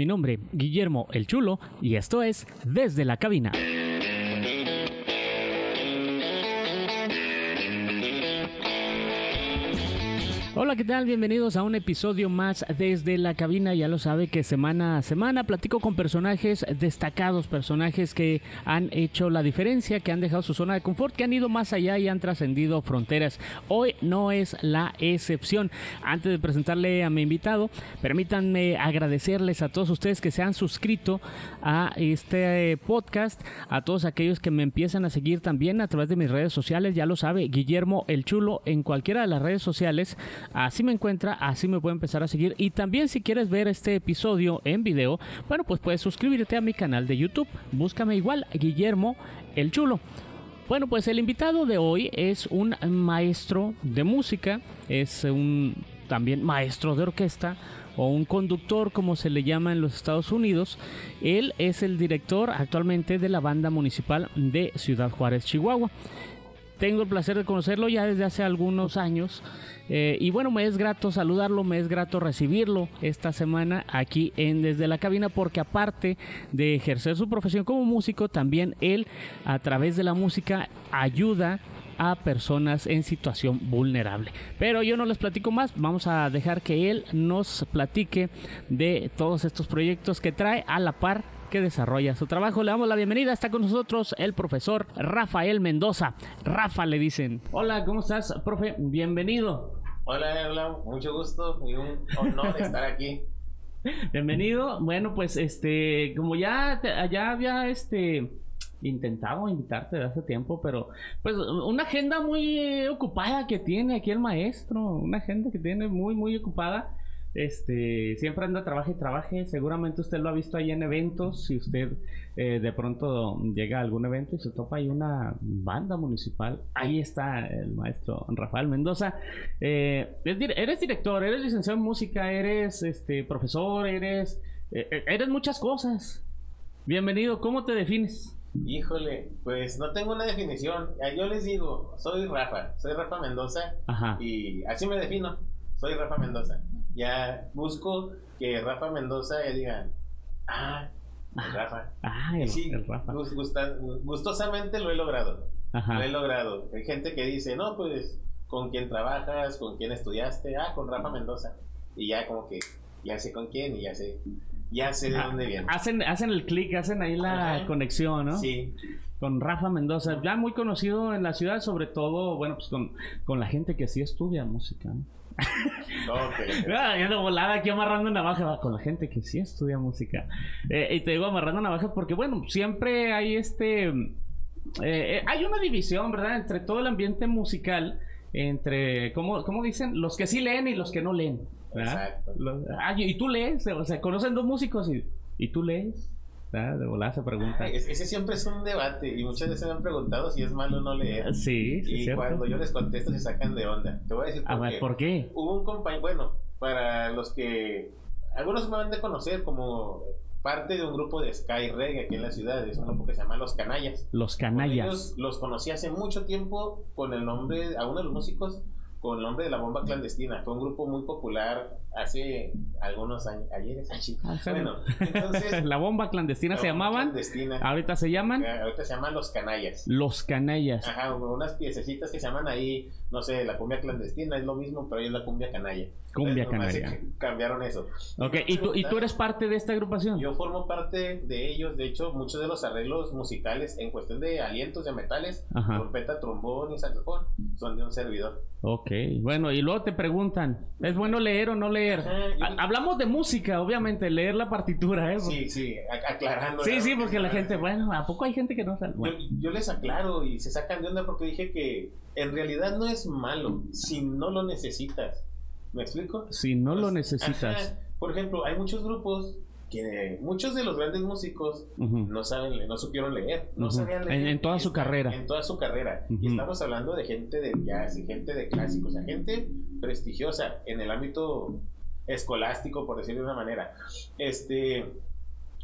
Mi nombre, Guillermo el Chulo, y esto es Desde la Cabina. Hola, ¿qué tal? Bienvenidos a un episodio más desde la cabina. Ya lo sabe que semana a semana platico con personajes destacados, personajes que han hecho la diferencia, que han dejado su zona de confort, que han ido más allá y han trascendido fronteras. Hoy no es la excepción. Antes de presentarle a mi invitado, permítanme agradecerles a todos ustedes que se han suscrito a este podcast, a todos aquellos que me empiezan a seguir también a través de mis redes sociales. Ya lo sabe, Guillermo el Chulo en cualquiera de las redes sociales Así me encuentra, así me puede empezar a seguir. Y también si quieres ver este episodio en video, bueno, pues puedes suscribirte a mi canal de YouTube. Búscame igual, Guillermo el Chulo. Bueno, pues el invitado de hoy es un maestro de música, es un también maestro de orquesta o un conductor como se le llama en los Estados Unidos. Él es el director actualmente de la banda municipal de Ciudad Juárez, Chihuahua. Tengo el placer de conocerlo ya desde hace algunos años. Eh, y bueno, me es grato saludarlo, me es grato recibirlo esta semana aquí en Desde la Cabina, porque aparte de ejercer su profesión como músico, también él a través de la música ayuda a personas en situación vulnerable. Pero yo no les platico más, vamos a dejar que él nos platique de todos estos proyectos que trae a la par que desarrolla su trabajo. Le damos la bienvenida, está con nosotros el profesor Rafael Mendoza. Rafa le dicen. Hola, ¿cómo estás, profe? Bienvenido. Hola, hola, mucho gusto y un honor estar aquí. Bienvenido. Bueno, pues este, como ya, ya había este intentado invitarte de hace tiempo, pero pues una agenda muy ocupada que tiene aquí el maestro, una agenda que tiene muy muy ocupada. Este, siempre anda, trabaje y trabaje. Seguramente usted lo ha visto ahí en eventos. Si usted eh, de pronto llega a algún evento y se topa ahí una banda municipal, ahí está el maestro Rafael Mendoza. Eh, eres director, eres licenciado en música, eres este, profesor, eres, eh, eres muchas cosas. Bienvenido, ¿cómo te defines? Híjole, pues no tengo una definición. Yo les digo, soy Rafa, soy Rafa Mendoza y así me defino. Soy Rafa Mendoza ya busco que Rafa Mendoza ya diga, ah, el Rafa. Ah, el, sí, Rafa. gustosamente lo he logrado. Lo he logrado. Hay gente que dice, no, pues, ¿con quién trabajas? ¿Con quién estudiaste? Ah, con Rafa Mendoza. Y ya como que, ya sé con quién y ya sé, ya sé de ah, dónde viene. Hacen, hacen el clic, hacen ahí la conexión, ¿no? Sí. Con Rafa Mendoza, ya muy conocido en la ciudad, sobre todo, bueno, pues con, con la gente que sí estudia música, ¿no? Okay. yo volada aquí amarrando navaja con la gente que sí estudia música. Eh, y te digo amarrando navaja porque, bueno, siempre hay este. Eh, eh, hay una división, ¿verdad? Entre todo el ambiente musical, entre, ¿cómo, ¿cómo, dicen? Los que sí leen y los que no leen. Exacto. ah, y tú lees, o sea, conocen dos músicos y, y tú lees. De volada se pregunta. ese siempre es un debate y muchas veces me han preguntado si es malo no leer. Sí, sí. Y cuando yo les contesto se sacan de onda. Te voy a decir por, qué. ¿por qué. Hubo un compañero, bueno, para los que algunos me van a conocer como parte de un grupo de Sky Reggae aquí en la ciudad, es un grupo que se llama Los Canallas. Los Canallas. los conocí hace mucho tiempo con el nombre, a uno de los músicos con el nombre de la bomba clandestina. Fue un grupo muy popular hace algunos años, ayer Bueno, entonces... la bomba clandestina se llamaban. Ahorita se llaman. Ahorita se llaman Los Canallas. Los Canallas. Ajá, unas piececitas que se llaman ahí, no sé, la cumbia clandestina es lo mismo, pero ahí es la cumbia canalla. Cumbia canalla. Cambiaron eso. Ok, ¿Y tú, ¿y tú eres parte de esta agrupación? Yo formo parte de ellos. De hecho, muchos de los arreglos musicales en cuestión de alientos de metales, trompeta, trombón y saxofón, son de un servidor. Ok, bueno, y luego te preguntan, ¿es bueno leer o no leer? Hablamos de música, obviamente, leer la partitura, ¿eh? Sí, sí, aclarando. Sí, sí, porque la gente, bueno, ¿a poco hay gente que no sabe? Yo, les aclaro y se sacan de onda porque dije que en realidad no es malo si no lo necesitas. ¿Me explico? Si no lo pues, necesitas. Por ejemplo, hay muchos grupos que muchos de los grandes músicos no saben, no supieron leer, no sabían leer. En, toda su carrera. En toda su carrera. Y estamos hablando de gente de jazz, gente de clásicos, o gente prestigiosa en el ámbito escolástico, por decirlo de una manera. Este,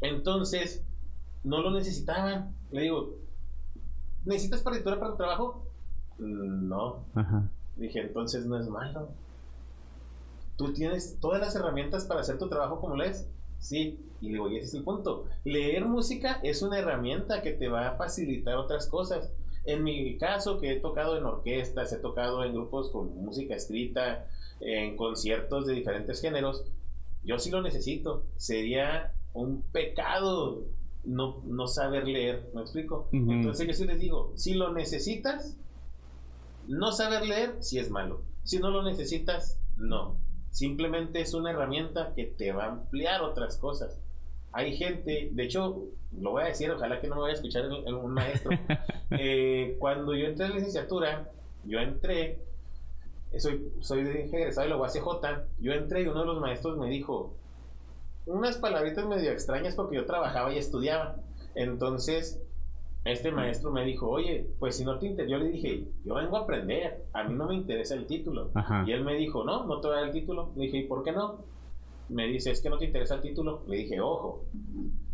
entonces, no lo necesitaban. Le digo, ¿necesitas partitura para tu trabajo? Mm, no. Dije, entonces no es malo. Tú tienes todas las herramientas para hacer tu trabajo como lees Sí, y le digo, y ese es el punto. Leer música es una herramienta que te va a facilitar otras cosas. En mi caso, que he tocado en orquestas, he tocado en grupos con música escrita, en conciertos de diferentes géneros, yo sí lo necesito. Sería un pecado no, no saber leer, ¿me explico? Entonces yo sí les digo, si lo necesitas, no saber leer sí es malo. Si no lo necesitas, no. Simplemente es una herramienta que te va a ampliar otras cosas. Hay gente, de hecho, lo voy a decir, ojalá que no me vaya a escuchar un maestro. Eh, cuando yo entré en la licenciatura, yo entré, soy, soy egresado de la UACJ, yo entré y uno de los maestros me dijo unas palabritas medio extrañas porque yo trabajaba y estudiaba. Entonces, este maestro me dijo, oye, pues si no te interesa, yo le dije, yo vengo a aprender, a mí no me interesa el título. Y él me dijo, no, no te voy a dar el título. Le dije, ¿y por qué no? Me dice, es que no te interesa el título. Le dije, ojo,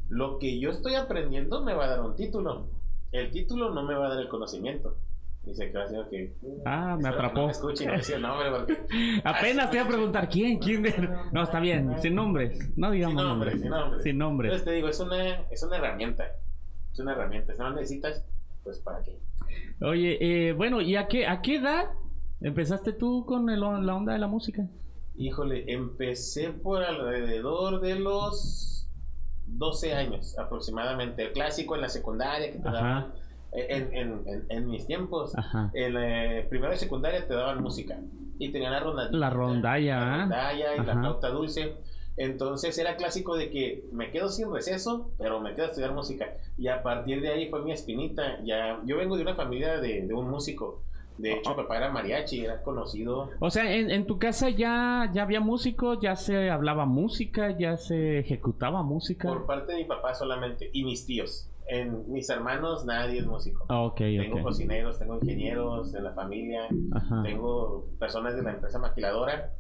lo que yo estoy aprendiendo me va a dar un título. El título no me va a dar el conocimiento. Dice que que. Ah, me atrapó. nombre Apenas te iba a preguntar quién, quién. No, está bien, sin nombres. No digamos sin nombres. Sin nombres. Sin nombres. Entonces te digo, es una, es una herramienta es una herramienta. Si no necesitas, pues para qué. Oye, eh, bueno, ¿y a qué, a qué edad empezaste tú con el, la onda de la música? Híjole, empecé por alrededor de los 12 años aproximadamente. El clásico en la secundaria que te daban. En, en, en, mis tiempos, en eh, primero y secundaria te daban música y tenían la rondalla. La rondalla, la rondalla y la flauta dulce. Entonces era clásico de que me quedo sin receso, pero me quedo a estudiar música. Y a partir de ahí fue mi espinita. Ya, yo vengo de una familia de, un músico. De hecho, mi papá era mariachi, era conocido. O sea, en, tu casa ya, ya había músicos, ya se hablaba música, ya se ejecutaba música. Por parte de mi papá solamente, y mis tíos. En mis hermanos nadie es músico. Okay, tengo cocineros, tengo ingenieros en la familia, tengo personas de la empresa maquiladora,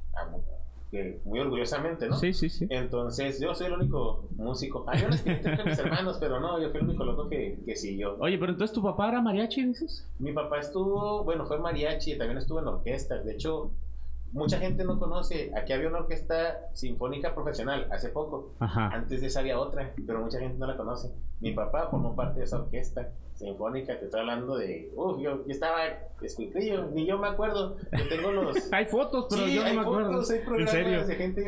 muy orgullosamente, ¿no? Sí, sí, sí. Entonces, yo soy el único músico. Hay unos que entre mis hermanos, pero no, yo fui el único loco que, que siguió. Oye, pero entonces tu papá era mariachi, dices? Mi papá estuvo, bueno, fue mariachi, también estuvo en orquestas. De hecho, mucha gente no conoce. Aquí había una orquesta sinfónica profesional hace poco. Ajá. Antes de esa había otra, pero mucha gente no la conoce. Mi papá formó parte de esa orquesta sinfónica, te estoy hablando de, uff, yo, estaba escuchillo, ni yo me acuerdo, yo tengo los... hay fotos, pero yo no me acuerdo. Hay programas de gente,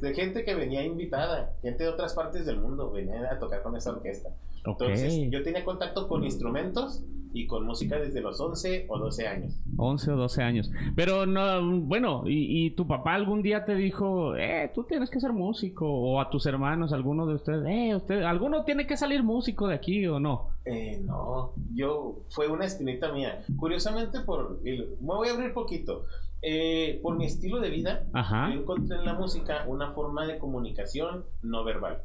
de gente que venía invitada, gente de otras partes del mundo venía a tocar con esa orquesta. Entonces, yo tenía contacto con instrumentos y con música desde los 11 o 12 años. 11 o 12 años. Pero no, bueno, y, tu papá algún día te dijo, eh, tú tienes que ser músico, o a tus hermanos, alguno de ustedes, eh, usted, alguno tiene que salir músico de aquí o no? Eh, no, yo, fue una espinita mía. Curiosamente, por, me voy a abrir poquito. Eh, por mi estilo de vida, yo encontré en la música una forma de comunicación no verbal.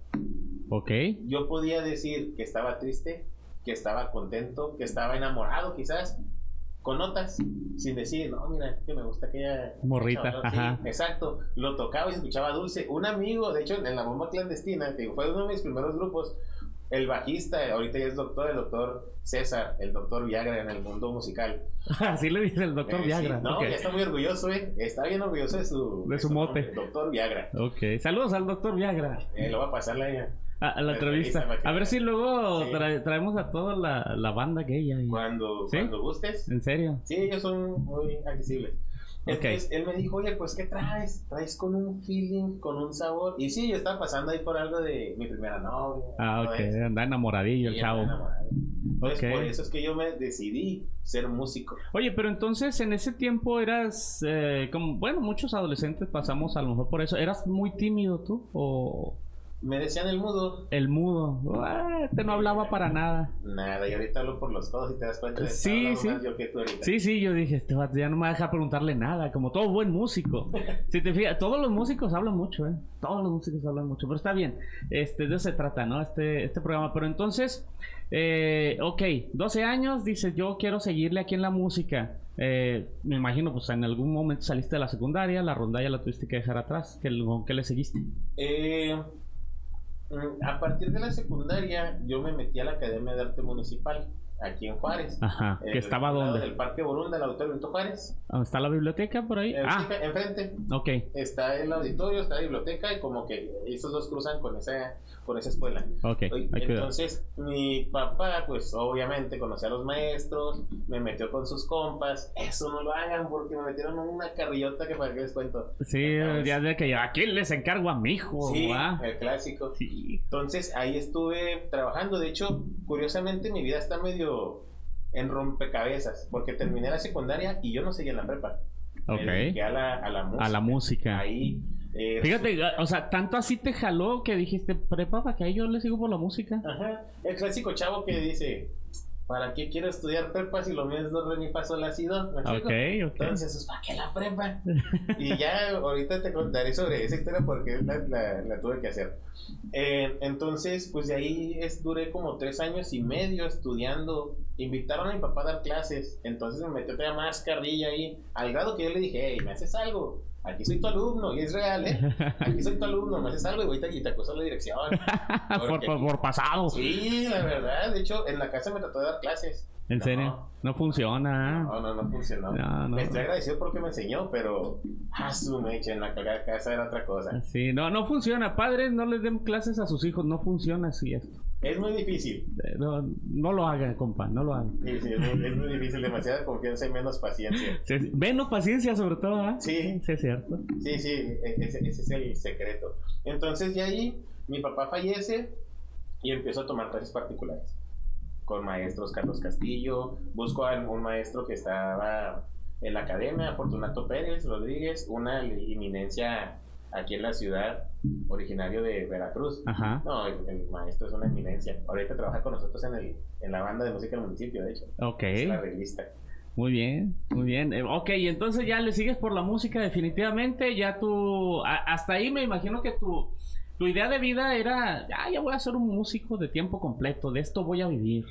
Ok. Yo podía decir que estaba triste, que estaba contento, que estaba enamorado quizás, con notas, sin decir, no, mira, que me gusta aquella... Morrita, ajá. exacto, lo tocaba y escuchaba dulce. Un amigo, de hecho, en la bomba clandestina, que fue uno de mis primeros grupos, el bajista, ahorita ya es doctor, el doctor César, el doctor Viagra en el mundo musical. Así le dice el doctor eh, Viagra. no, ya está muy orgulloso, eh. Está bien orgulloso de su... De su, mote. doctor Viagra. Ok. Saludos al doctor Viagra. Eh, lo va a pasar la a, la entrevista. A ver si luego traemos a toda la, la banda gay ahí. Cuando, cuando gustes. ¿En serio? Sí, ellos son muy accesibles. Entonces él me dijo, oye, pues ¿qué traes? Traes con un feeling, con un sabor. Y sí, yo estaba pasando ahí por algo de mi primera novia. Ah, ok, anda enamoradillo el chavo. Entonces, por eso es que yo me decidí ser músico. Oye, pero entonces en ese tiempo eras, eh, como, bueno, muchos adolescentes pasamos a lo mejor por eso. ¿Eras muy tímido tú? ¿O.? Me decían el mudo. El mudo. Ah, te no hablaba para nada. Nada, y ahorita hablo por los codos y te das cuenta de sí, sí. yo que tú Sí, sí, yo dije, este ya no me va a dejar preguntarle nada, como todo buen músico. si te fijas, todos los músicos hablan mucho, ¿eh? Todos los músicos hablan mucho, pero está bien. Este, de eso se trata, ¿no? Este, este programa. Pero entonces, eh, ok, 12 años, dices, yo quiero seguirle aquí en la música. Eh, me imagino, pues en algún momento saliste de la secundaria, la rondalla la tuviste que dejar atrás. ¿Qué, qué le seguiste? Eh a partir de la secundaria yo me metí a la Academia de Arte Municipal, aquí en Juárez. Ajá. ¿Que estaba al lado dónde? Del Parque Borunda, el Auditorio Benito Juárez. ¿Dónde ¿Está la biblioteca por ahí? Eh, ah, enfrente ok. está el auditorio, está la biblioteca y como que esos dos cruzan con esa, con esa escuela. Ok. Entonces, mi papá, pues obviamente conocía a los maestros, me metió con sus compas. Eso no lo hagan porque me metieron en una carrillota que para qué les cuento. Sí, Entonces, ya de que aquí les encargo a mi hijo, Sí, el clásico. Sí. Entonces ahí estuve trabajando. De hecho, curiosamente mi vida está medio en rompecabezas porque terminé la secundaria y yo no seguía en la prepa. Ok. a la, a la música. A la música. Ahí. eh, Fíjate, o sea, tanto así te jaló que dijiste, prepa, ¿para que yo le sigo por la música? Ajá. El clásico chavo que dice, ¿para qué quiero estudiar prepa si lo mío es do, re, mi, fa, sol, la, si, do? ¿Me explico? Ok, ok. Entonces, pues, ¿para qué la prepa? y ya ahorita te contaré sobre esa historia porque la, la- la tuve que hacer. Eh, entonces, pues de ahí es, duré como tres años y medio estudiando. Invitaron a mi papá a dar clases. Entonces me metió todavía más carrilla ahí. Al grado que yo le dije, hey, ¿me haces algo? Aquí soy tu alumno, y es real, ¿eh? Aquí soy tu alumno, me haces algo y ahorita y te acuso la dirección. por, Porque- por, por pasado. Sí, la verdad. De hecho, en la casa me trató de dar clases. ¿En No. serio? No funciona. No, no, no funcionó. No, no. Estoy agradecido porque me enseñó, pero a su mecha en la casa era otra cosa. Sí, no, no funciona. Padres, no les den clases a sus hijos. No funciona así esto. Es muy difícil. Eh, No, no lo hagan, compa. No lo hagan. Sí, sí, es, muy, es muy difícil. Demasiada confianza y menos paciencia. Sí. Menos paciencia, sobre todo, ¿ah? Sí. Sí, es cierto. Sí, sí, e- ese, ese es el secreto. Entonces, de ahí, mi papá fallece y empiezo a tomar clases particulares con maestros Carlos Castillo. Busco a un maestro que estaba en la academia, Fortunato Pérez Rodríguez, una eminencia aquí en la ciudad, originario de Veracruz. Ajá. No, el, el maestro es una eminencia. Ahorita trabaja con nosotros en, el, en la banda de música del municipio, de hecho. Ok. Es la revista. Muy bien, muy bien. Eh, ok, entonces ya le sigues por la música definitivamente. Ya tú, a- hasta ahí me imagino que tu, tu idea de vida era, ya, ya voy a ser un músico de tiempo completo, de esto voy a vivir.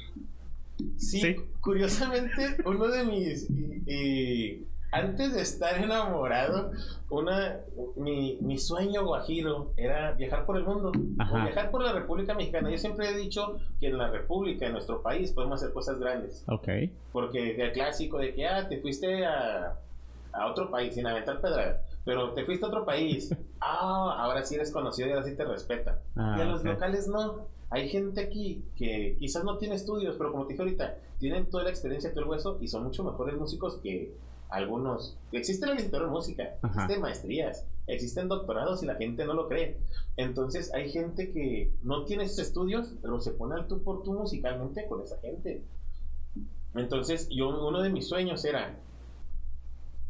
Sí, Sí. curiosamente, uno de mis. y- y antes de estar enamorado, una, mi, mi sueño guajiro era viajar por el mundo, o viajar por la República Mexicana. Yo siempre he dicho que en la República, en nuestro país, podemos hacer cosas grandes. Ok. Porque el clásico de que, ah, te fuiste a, a otro país sin aventar pedra, pero te fuiste a otro país. Ah, ahora sí eres conocido y ahora sí te respetan. Ah, y a los locales no. Hay gente aquí que quizás no tiene estudios, pero como te dije ahorita, tienen toda la experiencia, todo el hueso y son mucho mejores músicos que algunos. Existe la licenciatura en música, Ajá. existen maestrías, existen doctorados y la gente no lo cree. Entonces hay gente que no tiene esos estudios, pero se pone al tú por tú musicalmente con esa gente. Entonces yo, uno de mis sueños era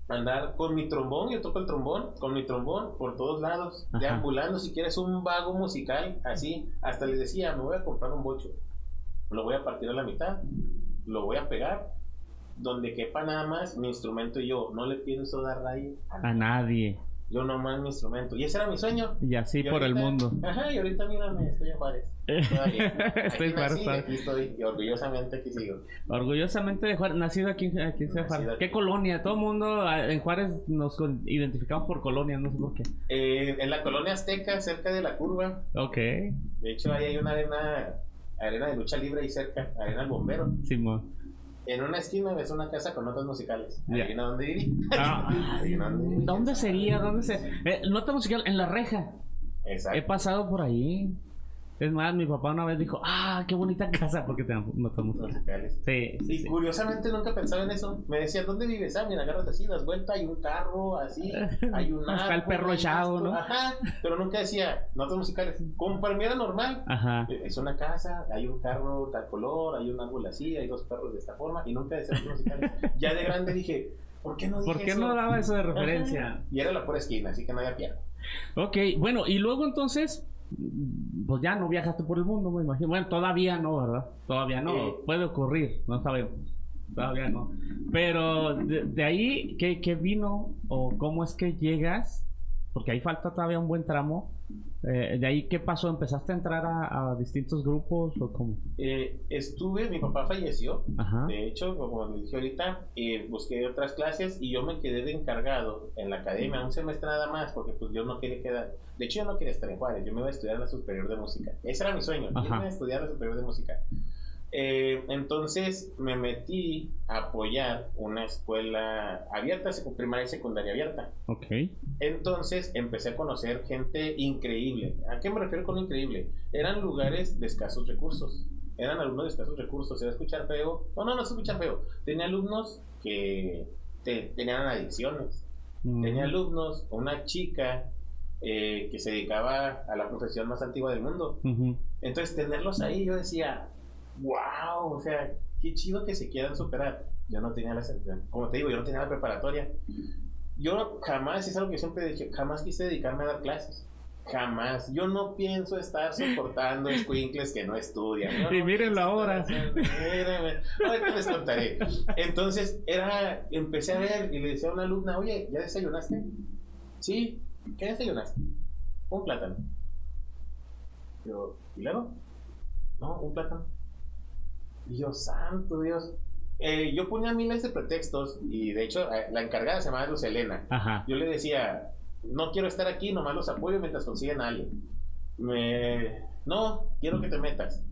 andar con mi trombón, yo toco el trombón, con mi trombón por todos lados, Ajá. deambulando, si quieres un vago musical, así, hasta les decía, me voy a comprar un bocho, lo voy a partir a la mitad, lo voy a pegar, donde quepa nada más mi instrumento y yo, no le pienso dar rayo a A nadie, yo nomás mi instrumento, y ese era mi sueño. Y así Y por el mundo. Ajá, y ahorita mírame, estoy en Juárez. Estoy aquí estoy, y orgullosamente aquí sigo. Orgullosamente de Juárez, nacido aquí, aquí en Ciudad Juárez. Nacido aquí. ¿Qué colonia? Todo el mundo ah, en Juárez nos identificamos por colonia, no sé por qué. Eh, en la colonia azteca, cerca de la curva, Ok, De hecho, ahí hay una arena, arena de lucha libre ahí cerca, arena del bombero. Simón. En una esquina ves una casa con notas musicales. Ya. Adivina dónde iría. Ah, Adivina dónde iría. ¿Dónde sería? ¿Dónde se...? Eh, nota musical, en la reja. He Exacto. pasado por ahí. Es más, mi papá una vez dijo, ah, qué bonita casa, porque musicales. Musicales. Sí, sí, Y sí. curiosamente nunca pensaba en eso. Me decían, ¿dónde vives? Ah, mira, agarras así, das vuelta, hay un carro, así, hay un Está el perro echado. ¿no? Ajá, pero nunca decía notas musicales. Como para mí era normal. Ajá. Es una casa, hay un carro tal color, hay un árbol así, hay dos perros de esta forma, y nunca decía notas musicales. Ya de grande dije, ¿por qué no dije ¿Por qué eso? no daba eso de Ajá. referencia? Y era la pura esquina, así que no había piano. Ok, bueno, y luego entonces, pues ya no viajaste por el mundo, me imagino. Bueno, todavía no, ¿verdad? Todavía no. Eh. Puede ocurrir, no sabemos. Todavía no. Pero de, de ahí, ¿qué, qué vino o cómo es que llegas? Porque ahí falta todavía un buen tramo. Eh, de ahí, ¿qué pasó? ¿Empezaste a entrar a, a distintos grupos o cómo? Eh, estuve, mi papá falleció. Ajá. De hecho, como les dije ahorita, eh, busqué otras clases y yo me quedé de encargado en la academia un semestre nada más porque pues yo no quería quedar. De hecho, yo no quería estar en Juárez, yo me iba a estudiar la superior de música. Ese era mi sueño, Ajá. irme a estudiar la superior de música. Eh, entonces me metí a apoyar una escuela abierta, primaria y secundaria abierta. Ok. Entonces empecé a conocer gente increíble. ¿A qué me refiero con increíble? Eran lugares de escasos recursos. Eran alumnos de escasos recursos. ¿Se escuchar feo? No, no, no se escuchar feo. Tenía alumnos que tenían adicciones. Mm. Tenía alumnos, una chica eh, que se dedicaba a la profesión más antigua del mundo. Entonces, tenerlos ahí, yo decía, wow, o sea, qué chido que se quieran superar. Yo no tenía la, como te digo, yo no tenía la preparatoria. Yo jamás, es algo que siempre dije, jamás quise dedicarme a dar clases. Jamás. Yo no pienso estar soportando squinkles que no estudian. y mírenlo ahora. Ahorita les contaré. Entonces, era, empecé a ver y le decía a una alumna, oye, ¿ya desayunaste? Sí. ¿Qué desayunaste? Un plátano. Yo, ¿y luego? No, un plátano. Dios santo, Dios. Eh, yo ponía miles de pretextos y de hecho eh, la encargada se llamaba Luz Elena. Yo le decía, no quiero estar aquí, nomás los apoyo mientras consiguen a alguien. Me... No, quiero que te metas.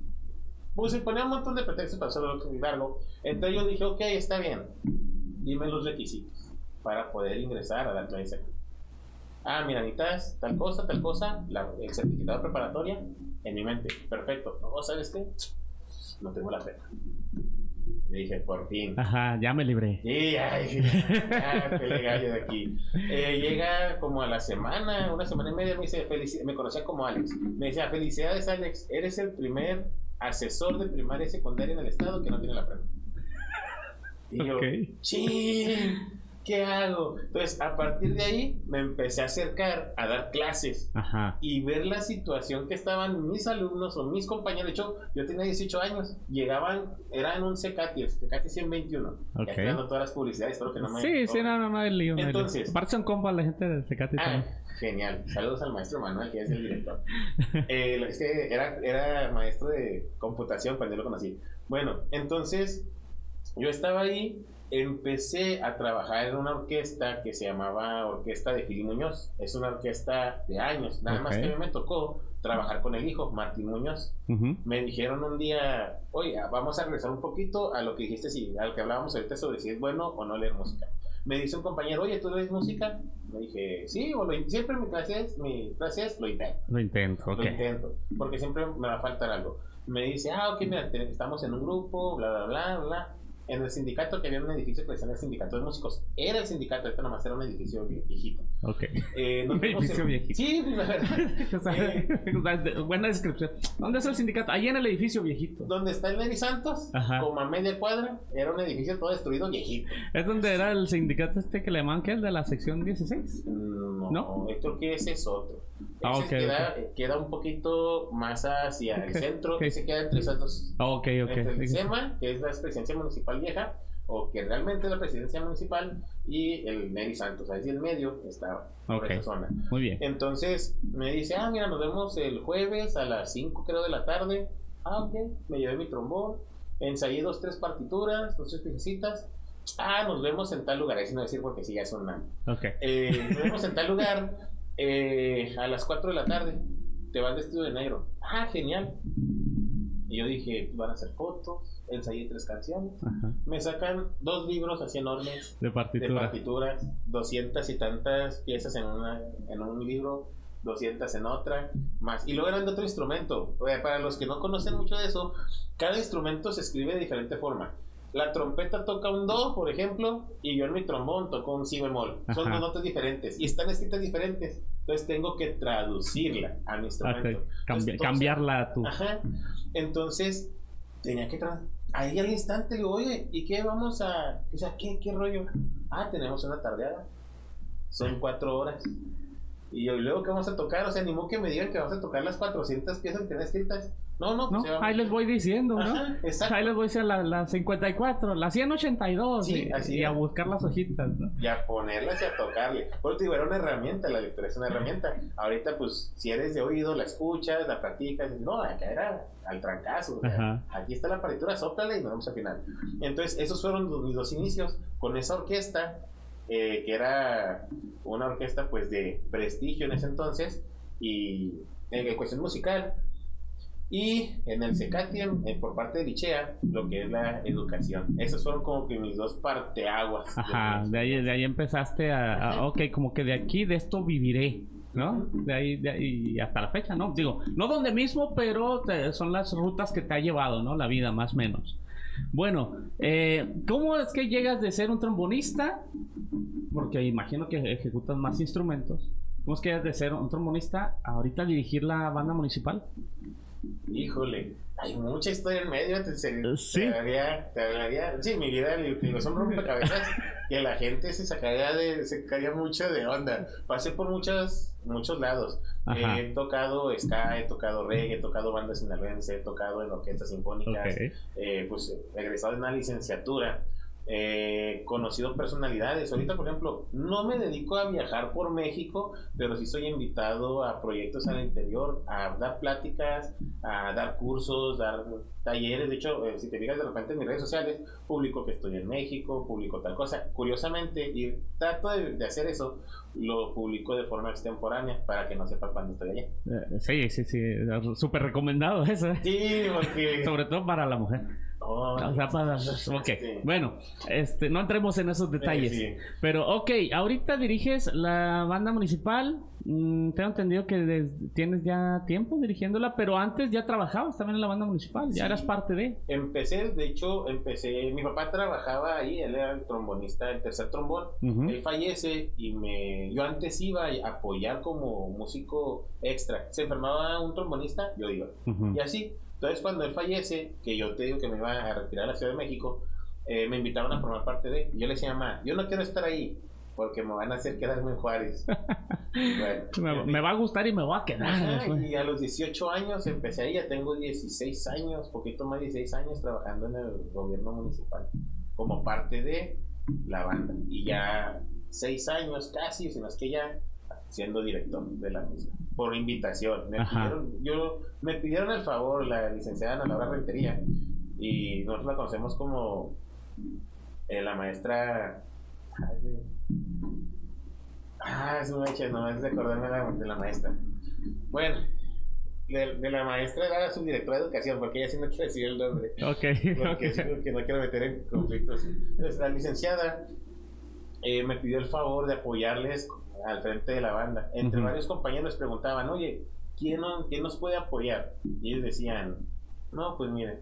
Pues se ponía un montón de pretextos para hacerlo largo. Entonces yo dije, ok, está bien. Dime los requisitos para poder ingresar a la clase. Ah, mira, necesitas tal cosa, tal cosa, el certificado preparatoria en mi mente. Perfecto. No, ¿sabes qué? No tengo la pena. Le dije, por fin. Ajá, ya me libré. Sí, ay, ya, gallo de aquí. Eh, llega como a la semana, una semana y media, me dice, me conocía como Alex. Me decía, felicidades Alex, eres el primer asesor de primaria y secundaria en el estado que no tiene la pena. Y yo, ching. ¿Qué hago? Entonces, a partir de ahí me empecé a acercar a dar clases y ver la situación que estaban mis alumnos o mis compañeros. De hecho, yo tenía 18 años, llegaban, eran un CECATI, el CECATI 121. Okay. Ya dando todas las publicidades, espero que no me. Sí, sí, no, no, no, el lío. Entonces, aparte son compas la gente del CECATI ah, Genial. Saludos al maestro Manuel, que es el director. eh, es que era, era maestro de computación cuando yo lo conocí. Bueno, entonces yo estaba ahí empecé a trabajar en una orquesta que se llamaba Orquesta de Fili Muñoz. Es una orquesta de años. Nada más que a mí me tocó trabajar con el hijo, Martín Muñoz. Me dijeron un día, oye, vamos a regresar un poquito a lo que dijiste, sí, al que hablábamos ahorita sobre si es bueno o no leer música. Me dice un compañero, oye, ¿tú lees música? Me dije, sí, o siempre mi clase es, mi clase es, lo intento. Lo intento, ok. Lo intento, porque siempre me va a faltar algo. Me dice, ah, ok, mira, estamos en un grupo, bla, bla, bla, bla en el sindicato que había un edificio que decían el sindicato de músicos. Era el sindicato, ahorita nomás era un edificio viejito. Ok. Eh, un edificio viejito. Sí, la verdad. Eh, buena descripción. ¿Dónde es el sindicato? Ahí en el edificio viejito. Donde está el Neri Santos, como a media cuadra, era un edificio todo destruido viejito. ¿Es donde era el sindicato este que le llaman que el de la sección 16? No, no, creo que ese es otro. Ah, queda, queda, un poquito más hacia el centro, que se queda entre esas dos. Ah, ok, ok. Entre el SEMA, que es la presidencia municipal vieja, o que realmente es la presidencia municipal, y el Neri Santos, ahí en el medio está por esa zona. Muy bien. Entonces me dice, ah, mira, nos vemos el jueves a las 5 creo de la tarde. Ah, ok, me llevé mi trombón, ensayé dos, tres partituras, dos, tres piecitas. Ah, nos vemos en tal lugar, ahí sí no decir porque sí ya son nada. Ok. Eh, nos vemos en tal lugar eh, a las 4 de la tarde te vas vestido de negro. Ah, genial. Y yo dije, van a hacer fotos, ensayé tres canciones. Me sacan dos libros así enormes de, partituras, 200 y tantas piezas en, una, en un libro, 200 en otra, más. Y luego eran de otro instrumento. Para los que no conocen mucho de eso, cada instrumento se escribe de diferente forma. La trompeta toca un do, por ejemplo, y yo en mi trombón toco un si bemol. Son dos notas diferentes y están escritas diferentes. Entonces tengo que traducirla a mi instrumento. cambiarla tú. Ajá. Entonces tenía que ahí al instante le digo, oye, ¿y qué vamos a, o sea, qué, qué rollo? Ah, tenemos una tardeada. Son cuatro horas. Y yo, luego que vamos a tocar? O sea, ni modo que me digan que vamos a tocar las 400 piezas que tienen escritas. No, no, pues Ahí les voy diciendo, ¿no? Ahí les voy a decir las la 54, las 182 sí, y, así y a buscar las hojitas, ¿no? Y a ponerlas y a tocarle. Por te digo, era una herramienta, la lectura es una herramienta. Ahorita, pues, si eres de oído, la escuchas, la practicas. No, acá era al trancazo. aquí está la partitura, sóplale y nos vamos al final. Entonces, esos fueron mis dos inicios. Con esa orquesta, eh, que era una orquesta, pues, de prestigio en ese entonces, y en cuestión musical Y en el CECATIEM, eh, por parte de Lichea, lo que es la educación. Esos fueron como que mis dos parteaguas. Ajá, de ahí, de ahí empezaste a, ok, como que de aquí, de esto viviré. ¿no? De ahí, de ahí hasta la fecha, ¿no? Digo, no donde mismo, pero son las rutas que te ha llevado, ¿no? La vida, más o menos. Bueno, eh, ¿cómo es que llegas de ser un trombonista? Porque imagino que ejecutas más instrumentos. ¿Cómo es que llegas de ser un trombonista a ahorita dirigir la banda municipal? Híjole, hay mucha historia en medio. Te, ¿Sí? hablaría, te hablaría, sí, mi vida digo, son rompecabezas que la gente se sacaría de, se caía mucho de onda. Pasé por muchos, muchos lados. he tocado ska, he tocado reggae, he tocado bandas sinaloense, he tocado en orquestas sinfónicas, eh, pues egresado en una licenciatura eh, conocido personalidades. Ahorita, por ejemplo, no me dedico a viajar por México, pero sí soy invitado a proyectos al interior, a dar pláticas, a dar cursos, dar talleres. De hecho, eh, si te fijas de repente en mis redes sociales, publico que estoy en México, publico tal cosa. Curiosamente, y trato de, hacer eso, lo publico de forma extemporánea para que no sepa cuándo estoy allá. Eh, sí, sí, sí, súper recomendado eso. Sí, porque... Sobre todo para la mujer. Oh, ok, bueno, este, no entremos en esos detalles. Pero, ok, ahorita diriges la banda municipal. Mm, tengo entendido que tienes ya tiempo dirigiéndola, pero antes ya trabajabas también en la banda municipal, ya eras parte de. Empecé, de hecho, empecé. Mi papá trabajaba ahí, él era el trombonista, el tercer trombón. Él fallece y me. Yo antes iba a apoyar como músico extra. Se enfermaba un trombonista, yo iba. Y así. Entonces, cuando él fallece, que yo te digo que me iba a retirar a la Ciudad de México, eh, me invitaron a formar parte de. Yo le decía, mamá, yo no quiero estar ahí porque me van a hacer quedarme en Juárez. me, va a gustar y me voy a quedar. y a los 18 años empecé ahí, ya tengo 16 años, poquito más de 16 años trabajando en el gobierno municipal como parte de la banda. Y ya 6 años casi, sino es que ya siendo director de la misma por invitación. Me pidieron, yo, me pidieron el favor la licenciada Ana Laura Rentería y nosotros la conocemos como eh, la maestra. Ah, es una hecha, no es de acordarme de la, maestra. Bueno, de, la maestra era su directora de educación, porque ella sí no quiere decir el nombre. Ok. Porque, okay. no quiero meter en conflictos. Entonces, la licenciada eh, me pidió el favor de apoyarles al frente de la banda. Entre varios compañeros preguntaban, oye, ¿quién, ¿quién nos puede apoyar? Y ellos decían, no, pues miren,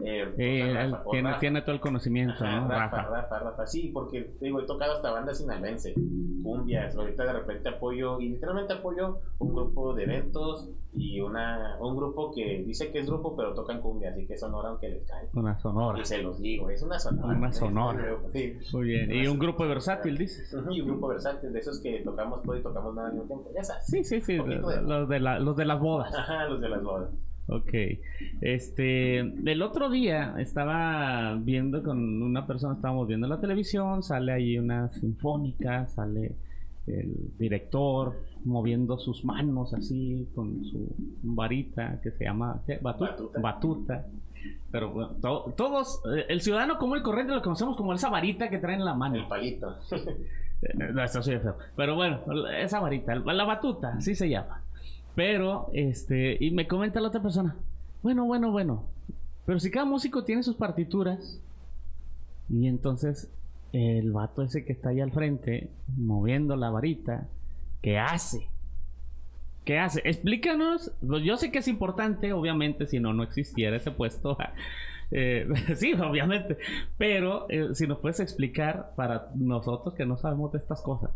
eh, eh tiene, tiene, todo el conocimiento, ¿no? Rafa, Rafa, Rafa, sí, porque digo, he tocado hasta bandas sinaloense, cumbias, ahorita de repente apoyo, y literalmente apoyo un grupo de eventos y una un grupo que dice que es grupo, pero tocan cumbia, así que sonora aunque les cae. Una sonora. Y se los digo, es una sonora. Una sonora. Muy bien. ¿Y un grupo versátil, dices? Y un grupo versátil, de esos que tocamos todo y tocamos nada al mismo tiempo, ya sabes. Sí, sí, sí, los, de la, los de las bodas. Ajá, los de las bodas. Ok. Este, el otro día estaba viendo con una persona, estábamos viendo la televisión, sale ahí una sinfónica, sale el director moviendo sus manos así con su varita que se llama Batuta. Pero bueno, todos, eh, el ciudadano como el corriente lo conocemos como esa varita que trae en la mano. El palito. Eh, no, esto sí es feo. Pero bueno, esa varita, la batuta, así se llama. Pero, este, y me comenta la otra persona, bueno, bueno, bueno, pero si cada músico tiene sus partituras, y entonces el vato ese que está ahí al frente, moviendo la varita, ¿qué hace? ¿Qué hace? Explícanos. Pues yo sé que es importante, obviamente, si no, no existiera ese puesto. Eh, sí, obviamente. Pero eh, si nos puedes explicar para nosotros que no sabemos de estas cosas,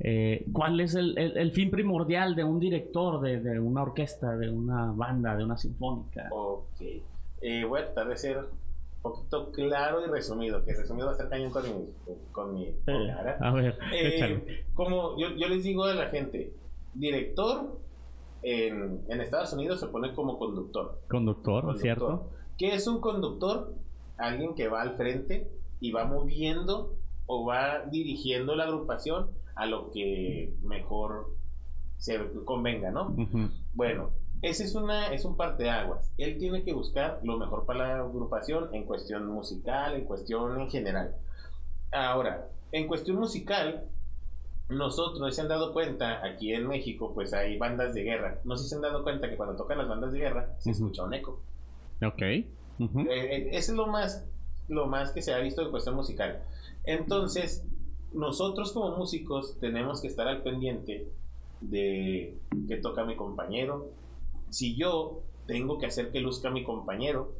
eh, ¿Cuál es el, fin primordial de un director, de, una orquesta, de una banda, de una sinfónica? Ok. Eh, voy a tratar de ser un poquito claro y resumido, que resumido va a estar cañón con mi... Con mi eh, a ver, Como yo, les digo a la gente, director en, Estados Unidos se pone como conductor. Conductor, ¿cierto? ¿Qué es un conductor? Alguien que va al frente y va moviendo o va dirigiendo la agrupación a lo que mejor se convenga, ¿no? Bueno, ese es, una, es un parteaguas. Él tiene que buscar lo mejor para la agrupación en cuestión musical, en cuestión en general. Ahora, en cuestión musical, nosotros se han dado cuenta, aquí en México, pues hay bandas de guerra. No sé si se han dado cuenta que cuando tocan las bandas de guerra se escucha un eco. Ok. Uh es lo más, lo más que se ha visto en cuestión musical. Entonces, nosotros como músicos tenemos que estar al pendiente de que toca mi compañero. Si yo tengo que hacer que luzca mi compañero,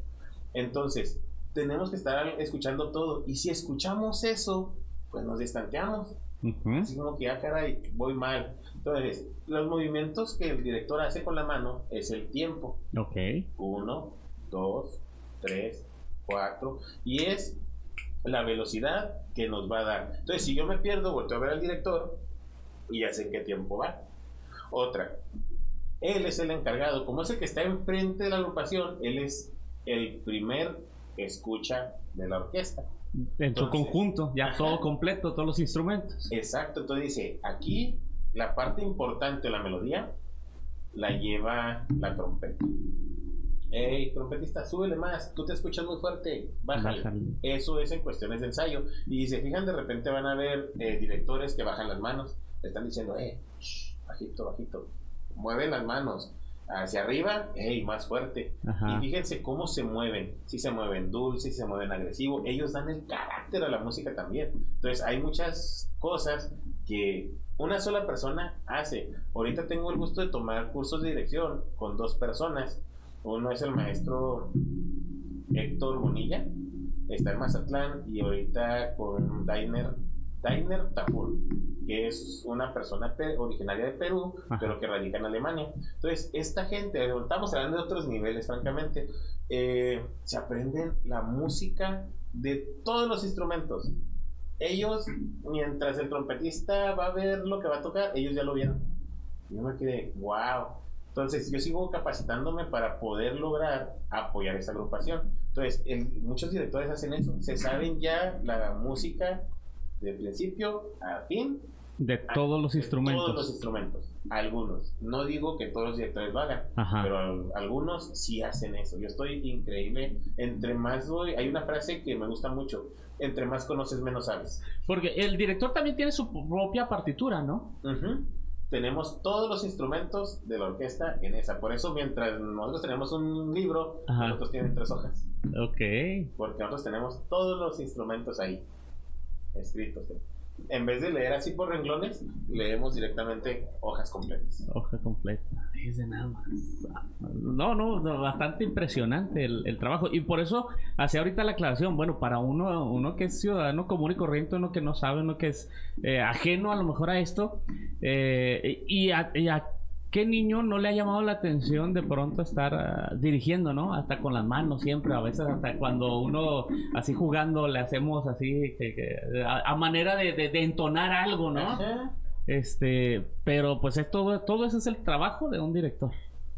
entonces tenemos que estar escuchando todo. Y si escuchamos eso, pues nos distanciamos. Así como que, ah, caray, voy mal. Entonces, los movimientos que el director hace con la mano es el tiempo. Ok. Uno, dos, tres, cuatro. Y es la velocidad que nos va a dar. Entonces, si yo me pierdo, vuelto a ver al director y ya sé en qué tiempo va. Otra, él es el encargado, como es el que está enfrente de la agrupación, él es el primer escucha de la orquesta. En su conjunto, ya todo completo, todos los instrumentos. Exacto, entonces dice, aquí la parte importante de la melodía la lleva la trompeta. Hey, trompetista, súbele más, tú te escuchas muy fuerte, bájale. Eso es en cuestiones de ensayo. Y se fijan, de repente van a ver eh, directores que bajan las manos, le están diciendo, eh, bajito, bajito, mueven las manos hacia arriba, hey, más fuerte. Y fíjense cómo se mueven, si se mueven dulce, si se mueven agresivo, ellos dan el carácter a la música también. Entonces hay muchas cosas que una sola persona hace. Ahorita tengo el gusto de tomar cursos de dirección con dos personas. Uno es el maestro Héctor Bonilla, está en Mazatlán y ahorita con Dainer Dainer Tafur, que es una persona originaria de Perú, pero que radica en Alemania. Entonces, esta gente, estamos hablando de otros niveles, francamente, eh, se aprenden la música de todos los instrumentos. Ellos, mientras el trompetista va a ver lo que va a tocar, ellos ya lo vieron. Yo me quedé, wow. Entonces, yo sigo capacitándome para poder lograr apoyar esa agrupación. Entonces, muchos directores hacen eso, se saben ya la música de principio a fin. De todos los instrumentos. Todos los instrumentos. Algunos. No digo que todos los directores lo hagan, pero algunos sí hacen eso. Yo estoy increíble. Entre más voy, hay una frase que me gusta mucho. Entre más conoces, menos sabes. Porque el director también tiene su propia partitura, ¿no? Tenemos todos los instrumentos de la orquesta en esa. Por eso, mientras nosotros tenemos un libro, nosotros tienen tres hojas. Ok. Porque nosotros tenemos todos los instrumentos ahí escritos. En vez de leer así por renglones, leemos directamente hojas completas. Hoja completa, es de nada más. No, no, bastante impresionante el, trabajo. Y por eso hacía ahorita la aclaración. Bueno, para uno, uno que es ciudadano común y corriente, uno que no sabe, uno que es eh, ajeno a lo mejor a esto, eh, y, a, y a ¿Qué niño no le ha llamado la atención de pronto estar ah, dirigiendo, ¿no? Hasta con las manos siempre, a veces hasta cuando uno así jugando le hacemos así a, manera de, entonar algo, ¿no? Este, pero pues es todo, todo ese es el trabajo de un director.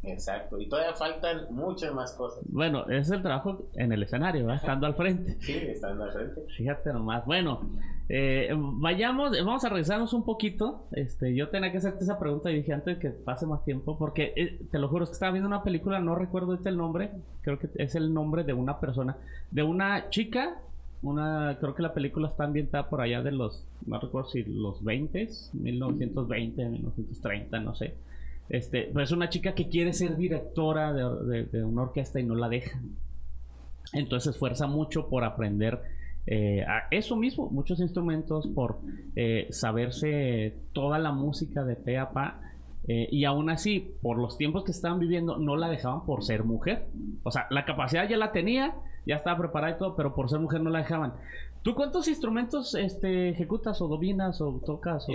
Exacto, y todavía faltan muchas más cosas. Bueno, es el trabajo en el escenario, ¿verdad? estando al frente. Sí, estando al frente. Fíjate nomás. Bueno, eh, vayamos, vamos a regresarnos un poquito. Este, yo tenía que hacerte esa pregunta y dije antes que pase más tiempo, porque eh, te lo juro, es que estaba viendo una película, no recuerdo este el nombre, creo que es el nombre de una persona, de una chica, una, creo que la película está ambientada por allá de los, no recuerdo si los 20, 1920, 1930, no sé. Este, es una chica que quiere ser directora de, una orquesta y no la dejan. Entonces esfuerza mucho por aprender eh, a eso mismo, muchos instrumentos por eh, saberse toda la música de pe a pa. Eh, y aún así, por los tiempos que estaban viviendo, no la dejaban por ser mujer. O sea, la capacidad ya la tenía, ya estaba preparada y todo, pero por ser mujer no la dejaban. ¿Tú cuántos instrumentos este, ejecutas o dominas o tocas?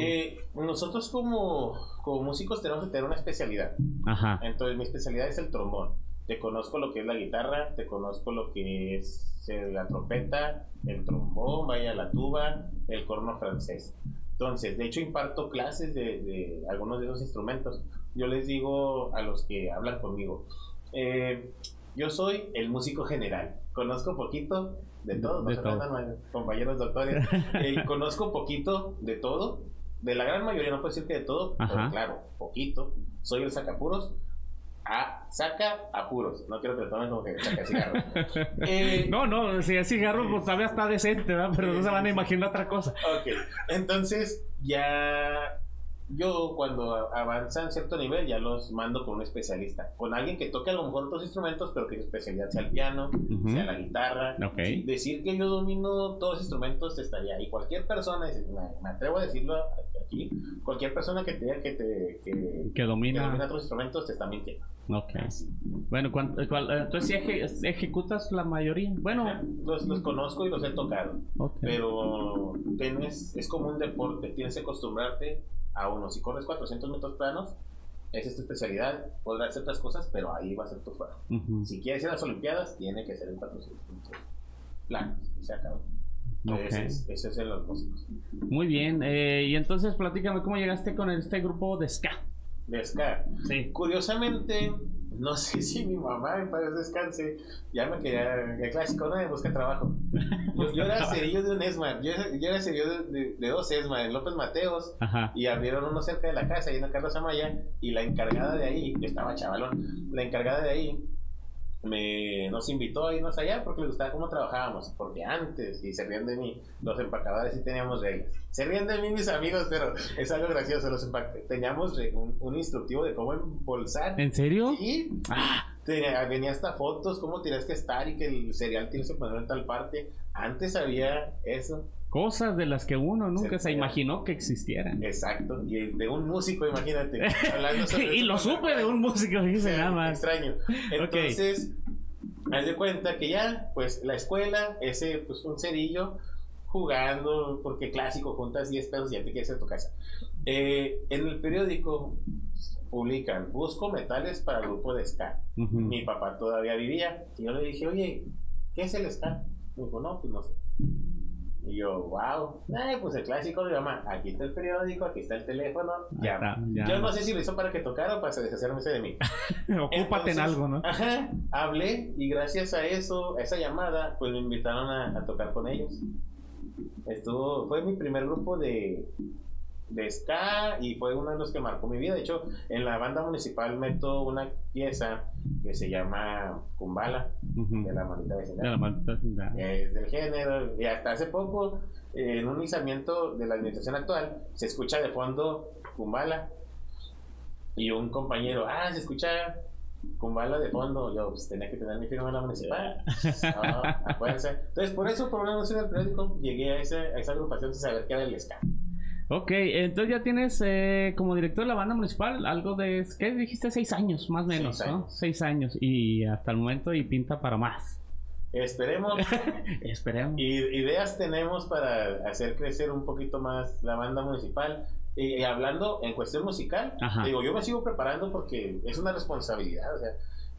nosotros como, como músicos tenemos que tener una especialidad. Ajá. Entonces mi especialidad es el trombón. Te conozco lo que es la guitarra, te conozco lo que es la trompeta, el trombón, vaya la tuba, el corno francés. Entonces, de hecho, imparto clases de, algunos de esos instrumentos. Yo les digo a los que hablan conmigo, eh, yo soy el músico general, conozco poquito de todo, compañeros doctores, eh, conozco poquito de todo, de la gran mayoría, no puedo decir que de todo, pero claro, poquito. Soy el sacapuros, Ah, saca apuros. No quiero que lo tomen como que saca cigarros. Eh, no, no, si es cigarro, pues todavía está decente, ¿verdad? Pero no se van a imaginar otra cosa. Ok, entonces ya yo cuando avanzan cierto nivel ya los mando con un especialista, con alguien que toque a lo mejor otros instrumentos, pero que su especialidad sea el piano, sea la guitarra. Decir que yo domino todos los instrumentos estaría ahí. Cualquier persona, me, atrevo a decirlo aquí, cualquier persona que te diga que, te, que, domina. otros instrumentos te está mintiendo. Ok. Bueno, eh, entonces si ejecutas la mayoría. Bueno, los, los, conozco y los he tocado. Pero tienes, es como un deporte, tienes que acostumbrarte a uno. Si corres 400 metros planos, esa es tu especialidad. Podrás hacer otras cosas, pero ahí va a ser tu fuerte. Si quieres ir a las Olimpiadas, tiene que ser en 400 metros planos. Se acabó. Ese, es, el los músicos. Muy bien. Eh, y entonces, platícame cómo llegaste con este grupo de ska. De ska. Sí. Curiosamente, no sé si mi mamá, en paz descanse, ya me quería, el clásico, no me busca trabajo. Yo, era cerillo de un ESMA, yo, era cerillo de, dos ESMA, en López Mateos, y abrieron uno cerca de la casa, ahí en Carlos Amaya, y la encargada de ahí, yo estaba chavalón, la encargada de ahí me, nos invitó a irnos allá porque le gustaba cómo trabajábamos, porque antes, y se ríen de mí, los empacadores sí teníamos reglas. Se ríen de mí mis amigos, pero es algo gracioso, los teníamos un, instructivo de cómo embolsar. ¿En serio? Sí. Ah. venía hasta fotos, cómo tienes que estar y que el cereal tienes que poner en tal parte. Antes había eso. Cosas de las que uno nunca se, imaginó que existieran. Exacto. Y de un músico, imagínate. y lo supe de un músico, dice nada más. Extraño. Entonces, me das de cuenta que ya, pues la escuela, ese, pues un cerillo jugando, porque clásico, juntas 10 pesos y ya te quieres a tu casa. Eh, en el periódico publican, busco metales para el grupo de ska. Mi papá todavía vivía. Y yo le dije, oye, ¿qué es el ska? Me dijo, no, pues no sé. Y yo, wow, eh, pues el clásico de mamá, aquí está el periódico, aquí está el teléfono, ya. Yo no sé si lo hizo para que tocara o para deshacerme de mí. Ocúpate en algo, ¿no? Ajá, hablé y gracias a eso, a esa llamada, pues me invitaron a, a tocar con ellos. Estuvo, fue mi primer grupo de, de ska y fue uno de los que marcó mi vida. De hecho, en la banda municipal meto una pieza que se llama Kumbala, de la maldita vecindad. Es del género. Y hasta hace poco, en un izamiento de la administración actual, se escucha de fondo Kumbala. Y un compañero, ah, se escucha Kumbala de fondo. Yo, pues tenía que tener mi firma en la municipal. Entonces, por eso, por una noción del periódico, llegué a, esa, a esa agrupación sin saber qué era el ska. Ok, entonces ya tienes eh, como director de la banda municipal algo de, ¿qué dijiste? Seis años, más o menos, Seis ¿no? Seis años y hasta el momento y pinta para más. Esperemos. Esperemos. Y ideas tenemos para hacer crecer un poquito más la banda municipal. Y, hablando en cuestión musical, digo, yo me sigo preparando porque es una responsabilidad. O sea,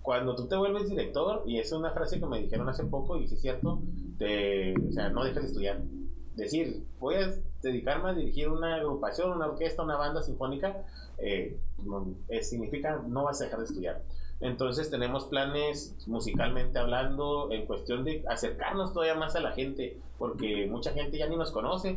cuando tú te vuelves director, y es una frase que me dijeron hace poco, y sí es cierto, te, o sea, no dejes de estudiar decir, voy a dedicarme a dirigir una agrupación, una orquesta, una banda sinfónica, eh, significa no vas a dejar de estudiar. Entonces tenemos planes musicalmente hablando en cuestión de acercarnos todavía más a la gente, porque mucha gente ya ni nos conoce.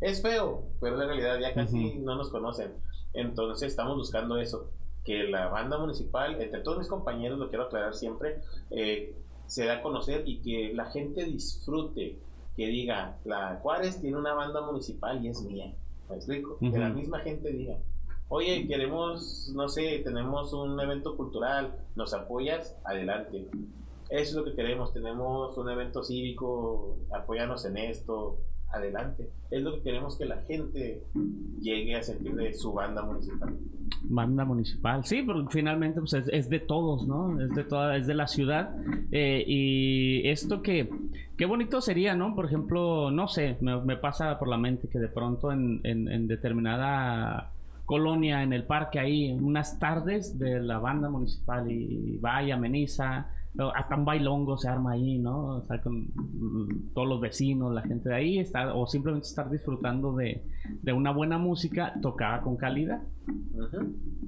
Es feo, pero en realidad ya casi no nos conocen. Entonces estamos buscando eso, que la banda municipal, entre todos mis compañeros, lo quiero aclarar siempre, eh, se da a conocer y que la gente disfrute que diga, la Juárez tiene una banda municipal y es mía. ¿Me explico? Que la misma gente diga, oye, queremos, no sé, tenemos un evento cultural, ¿nos apoyas? Adelante. Eso es lo que queremos, tenemos un evento cívico, apóyanos en esto, adelante. Es lo que queremos que la gente llegue a sentir de su banda municipal. Banda municipal, sí, pero finalmente pues, es, de todos, ¿no? Es de toda, es de la ciudad. Eh, y esto que, qué bonito sería, ¿no? Por ejemplo, no sé, me, pasa por la mente que de pronto en, en determinada colonia, en el parque ahí, unas tardes de la banda municipal y vaya, ameniza hasta un bailongo se arma ahí, ¿no? O sea, con mm, todos los vecinos, la gente de ahí, está, o simplemente estar disfrutando de, una buena música tocada con calidad.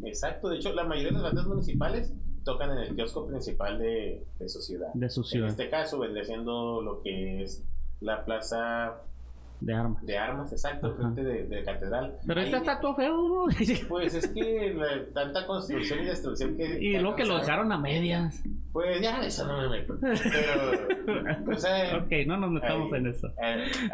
Exacto, de hecho, la mayoría de las bandas municipales tocan en el kiosco principal de, su ciudad. De su ciudad. En este caso, vendría siendo lo que es la plaza de armas. De armas, exacto, frente de, de, catedral. Pero esta está todo feo, ¿no? Pues es que tanta construcción y destrucción que. Y luego que lo dejaron a medias. Pues ya, eso no me meto. Pero, o sea, ok, no nos metamos en eso.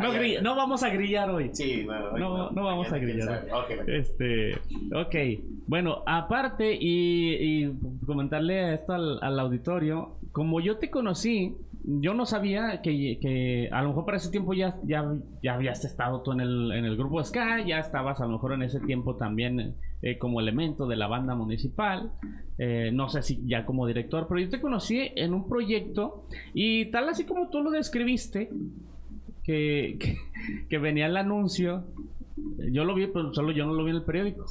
no, no, vamos a grillar hoy. Sí, no, no, no, vamos a grillar. Okay. Este, ok, bueno, aparte y, y comentarle esto al, al auditorio, como yo te conocí, yo no sabía que, que, a lo mejor para ese tiempo ya, ya, ya habías estado tú en el, en el grupo Ska, ya estabas a lo mejor en ese tiempo también eh, como elemento de la banda municipal, eh, no sé si ya como director, pero yo te conocí en un proyecto y tal así como tú lo describiste, que, que, venía el anuncio, yo lo vi, pero solo yo no lo vi en el periódico.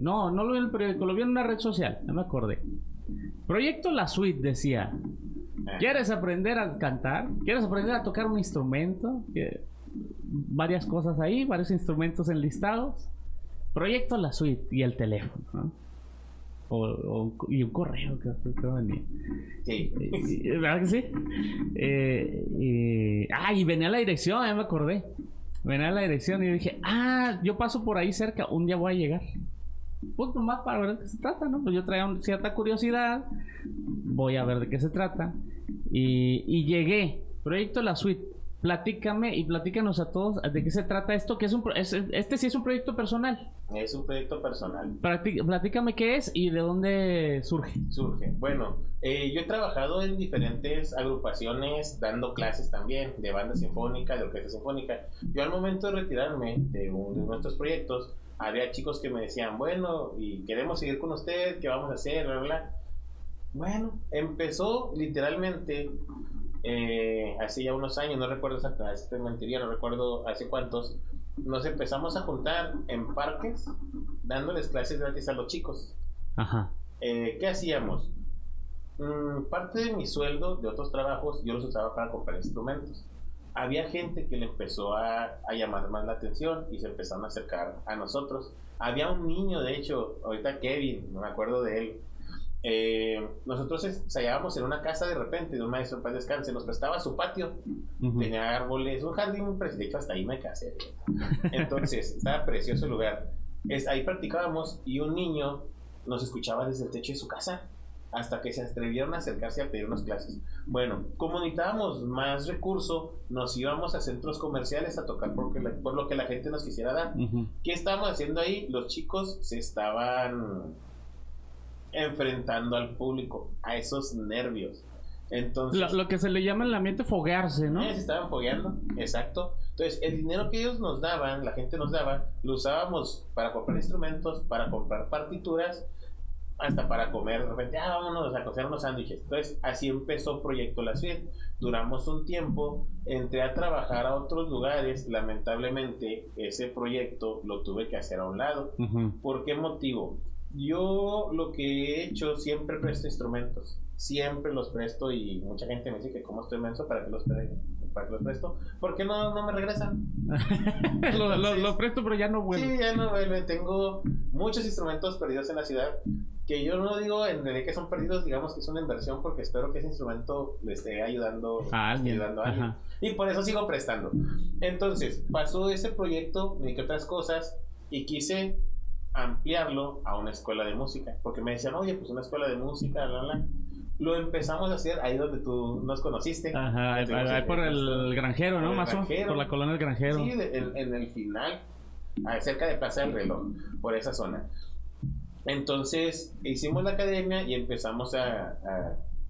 No, no lo vi en el periódico, lo vi en una red social, no me acordé. Proyecto La Suite decía, ¿Quieres aprender a cantar? ¿Quieres aprender a tocar un instrumento? Varias cosas ahí, varios instrumentos enlistados. Proyecto la suite y el teléfono. O, y un correo que, venía. Sí. ¿Verdad que sí? Eh, ah, y venía la dirección, ya me acordé. Venía la dirección y dije, ah, yo paso por ahí cerca, un día voy a llegar. Pues más para ver de qué se trata, ¿no? Pues yo traía cierta curiosidad, voy a ver de qué se trata. Y, llegué, proyecto La Suite. Platícame y platícanos a todos de qué se trata esto, que es un este sí es un proyecto personal. Es un proyecto personal. platícame qué es y de dónde surge. Surge. Bueno, eh, yo he trabajado en diferentes agrupaciones, dando clases también de banda sinfónica, de orquesta sinfónica. Yo al momento de retirarme de, uno de nuestros proyectos, había chicos que me decían, bueno, y queremos seguir con usted, ¿qué vamos a hacer? Bla, bla. Bueno, empezó literalmente eh, hace ya unos años, no recuerdo exactamente, te mentiría, no recuerdo hace cuántos, nos empezamos a juntar en parques dándoles clases gratis a los chicos. Ajá. Eh, ¿Qué hacíamos? Mm, parte de mi sueldo de otros trabajos yo los usaba para comprar instrumentos. Había gente que le empezó a, a llamar más la atención y se empezaron a acercar a nosotros. Había un niño, de hecho, ahorita Kevin, no me acuerdo de él, eh, nosotros ensayábamos en una casa de repente de un maestro para descanse, nos prestaba su patio, tenía árboles, un jardín, de hecho hasta ahí me casé. Entonces, estaba precioso el lugar. Es, ahí practicábamos y un niño nos escuchaba desde el techo de su casa hasta que se atrevieron a acercarse a pedir unas clases. Bueno, como necesitábamos más recurso, nos íbamos a centros comerciales a tocar porque por lo que la gente nos quisiera dar. ¿Qué estábamos haciendo ahí? Los chicos se estaban enfrentando al público, a esos nervios. Entonces, lo, que se le llama el ambiente foguearse, ¿no? se estaban fogueando, exacto. Entonces, el dinero que ellos nos daban, la gente nos daba, lo usábamos para comprar instrumentos, para comprar partituras, hasta para comer. De repente, ah, vámonos a cocer unos sándwiches. Entonces, así empezó Proyecto La Suite. Duramos un tiempo, entré a trabajar a otros lugares. Lamentablemente, ese proyecto lo tuve que hacer a un lado. ¿Por qué motivo? Yo lo que he hecho siempre presto instrumentos. Siempre los presto y mucha gente me dice que como estoy menso para que los, para que los presto. ¿Por no, no me regresan? lo, presto pero ya no vuelve. Sí, ya no vuelve. Tengo muchos instrumentos perdidos en la ciudad que yo no digo en realidad que son perdidos, digamos que es una inversión porque espero que ese instrumento le esté ayudando a alguien. Y por eso sigo prestando. Entonces, pasó ese proyecto, me que otras cosas y quise ampliarlo a una escuela de música. Porque me decían, oye, pues una escuela de música, la, Lo empezamos a hacer ahí donde tú nos conociste. Ajá, ahí por el, granjero, ¿no? Más por la colonia del granjero. Sí, en, el final, cerca de Plaza del Reloj, por esa zona. Entonces hicimos la academia y empezamos a,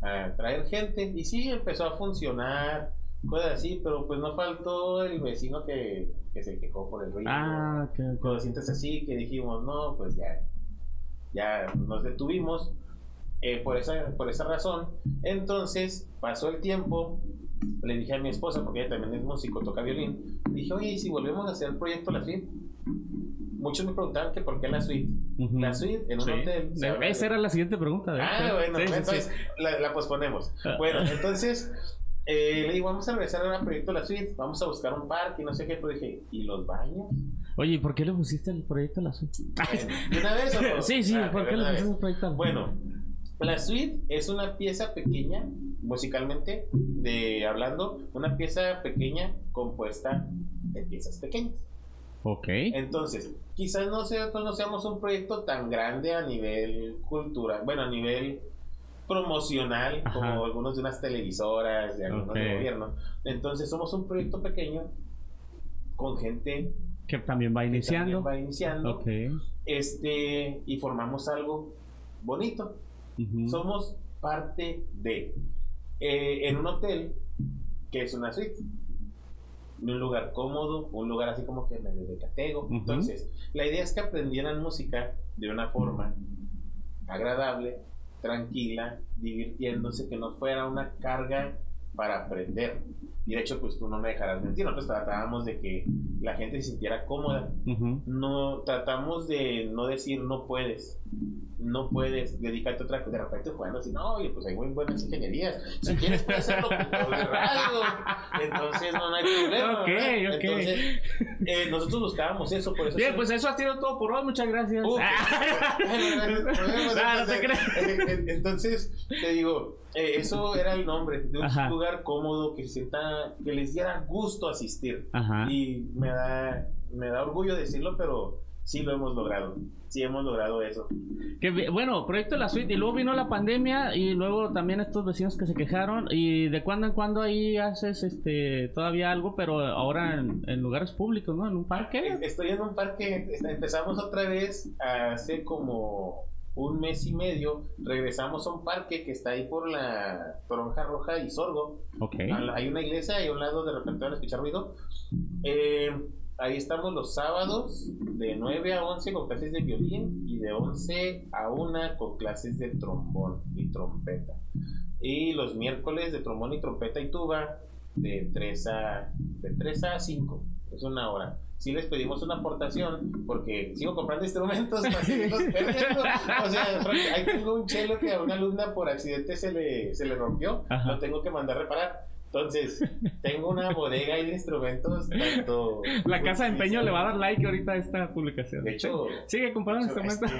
a traer gente. Y sí, empezó a funcionar cosas así, pero pues no faltó el vecino que, que se quejó por el ruido. Ah, Cuando sientes así, que dijimos, no, pues ya, ya nos detuvimos eh, por, esa, por esa razón. Entonces pasó el tiempo, le dije a mi esposa, porque ella también es músico, toca violín, dije, oye, ¿y si volvemos a hacer el proyecto La Suite? Muchos me preguntaban que por qué la suite. La suite en un hotel. Esa era la siguiente pregunta. ah, bueno, entonces la, la, posponemos. Bueno, entonces eh, le digo, vamos a regresar a proyecto La Suite, vamos a buscar un parque y no sé qué, pero dije, ¿y los baños? Oye, ¿y por qué le pusiste el proyecto La Suite? ¿De una vez o no? Sí, sí, ah, ¿por qué le pusiste el proyecto Bueno, La Suite es una pieza pequeña, musicalmente, de hablando, una pieza pequeña compuesta de piezas pequeñas. Ok. Entonces, quizás nosotros no seamos un proyecto tan grande a nivel cultural, bueno, a nivel promocional, como algunos de unas televisoras, de algunos de gobierno. Entonces somos un proyecto pequeño con gente que también va iniciando. va iniciando. Este, y formamos algo bonito. Somos parte de. Eh, en un hotel que es una suite. Un lugar cómodo, un lugar así como que medio de catego. Entonces, la idea es que aprendieran música de una forma agradable, tranquila, divirtiéndose, que no fuera una carga para aprender. Y de hecho, pues tú no me dejarás mentir, nosotros tratábamos de que la gente se sintiera cómoda. No tratamos de no decir no puedes, no puedes dedicarte a otra cosa. De repente jugando así, no, oye, pues hay muy buenas ingenierías. Si quieres puedes hacerlo de radio. Entonces no, hay problema. Ok, ok. Entonces, eh, nosotros buscábamos eso, por eso. Bien, pues eso ha sido todo por hoy, muchas gracias. Uh, no, no te crees. Entonces, te digo, eh, eso era el nombre de un lugar cómodo que se que les diera gusto asistir. Y me da, me da orgullo decirlo, pero sí lo hemos logrado. Sí hemos logrado eso. Que, bueno, proyecto de la suite. Y luego vino la pandemia y luego también estos vecinos que se quejaron. Y de cuando en cuando ahí haces este todavía algo, pero ahora en, lugares públicos, ¿no? En un parque. Estoy en un parque. Empezamos otra vez hace como un mes y medio, regresamos a un parque que está ahí por la Toronja Roja y Sorgo. Okay. Hay una iglesia y a un lado de repente van a escuchar ruido. Eh, ahí estamos los sábados de 9 a 11 con clases de violín y de 11 a 1 con clases de trombón y trompeta. Y los miércoles de trombón y trompeta y tuba de 3 a, de 3 a 5. Es una hora sí les pedimos una aportación porque sigo comprando instrumentos para seguirlos perdiendo. O sea, ahí tengo un chelo que a una alumna por accidente se le, se le rompió, lo tengo que mandar a reparar. Entonces, tengo una bodega de instrumentos. Tanto la casa de empeño le va a dar like ahorita a esta publicación. De hecho, sigue comprando instrumentos.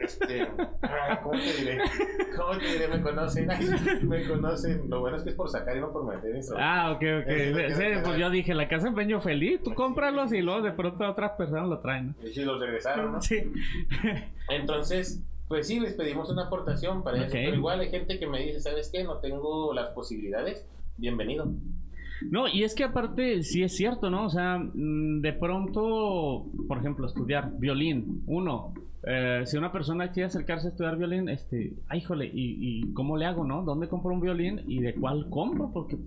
Este, este ¿Cómo te diré? ¿Cómo te diré? Me conocen. me conocen. Lo bueno es que es por sacar y no por meter instrumentos. Ah, ok, ok. Sí, pues yo dije, la casa de empeño feliz. Tú cómpralos y luego de pronto otras personas lo traen. Y si los regresaron, ¿no? Sí. Entonces, pues sí, les pedimos una aportación para eso. Pero igual hay gente que me dice, ¿sabes qué? No tengo las posibilidades bienvenido. No, y es que aparte sí es cierto, ¿no? O sea, mm, de pronto, por ejemplo, estudiar violín, uno, eh, si una persona quiere acercarse a estudiar violín, este, ay, híjole, ¿y, cómo le hago, no? ¿Dónde compro un violín y de cuál compro? Porque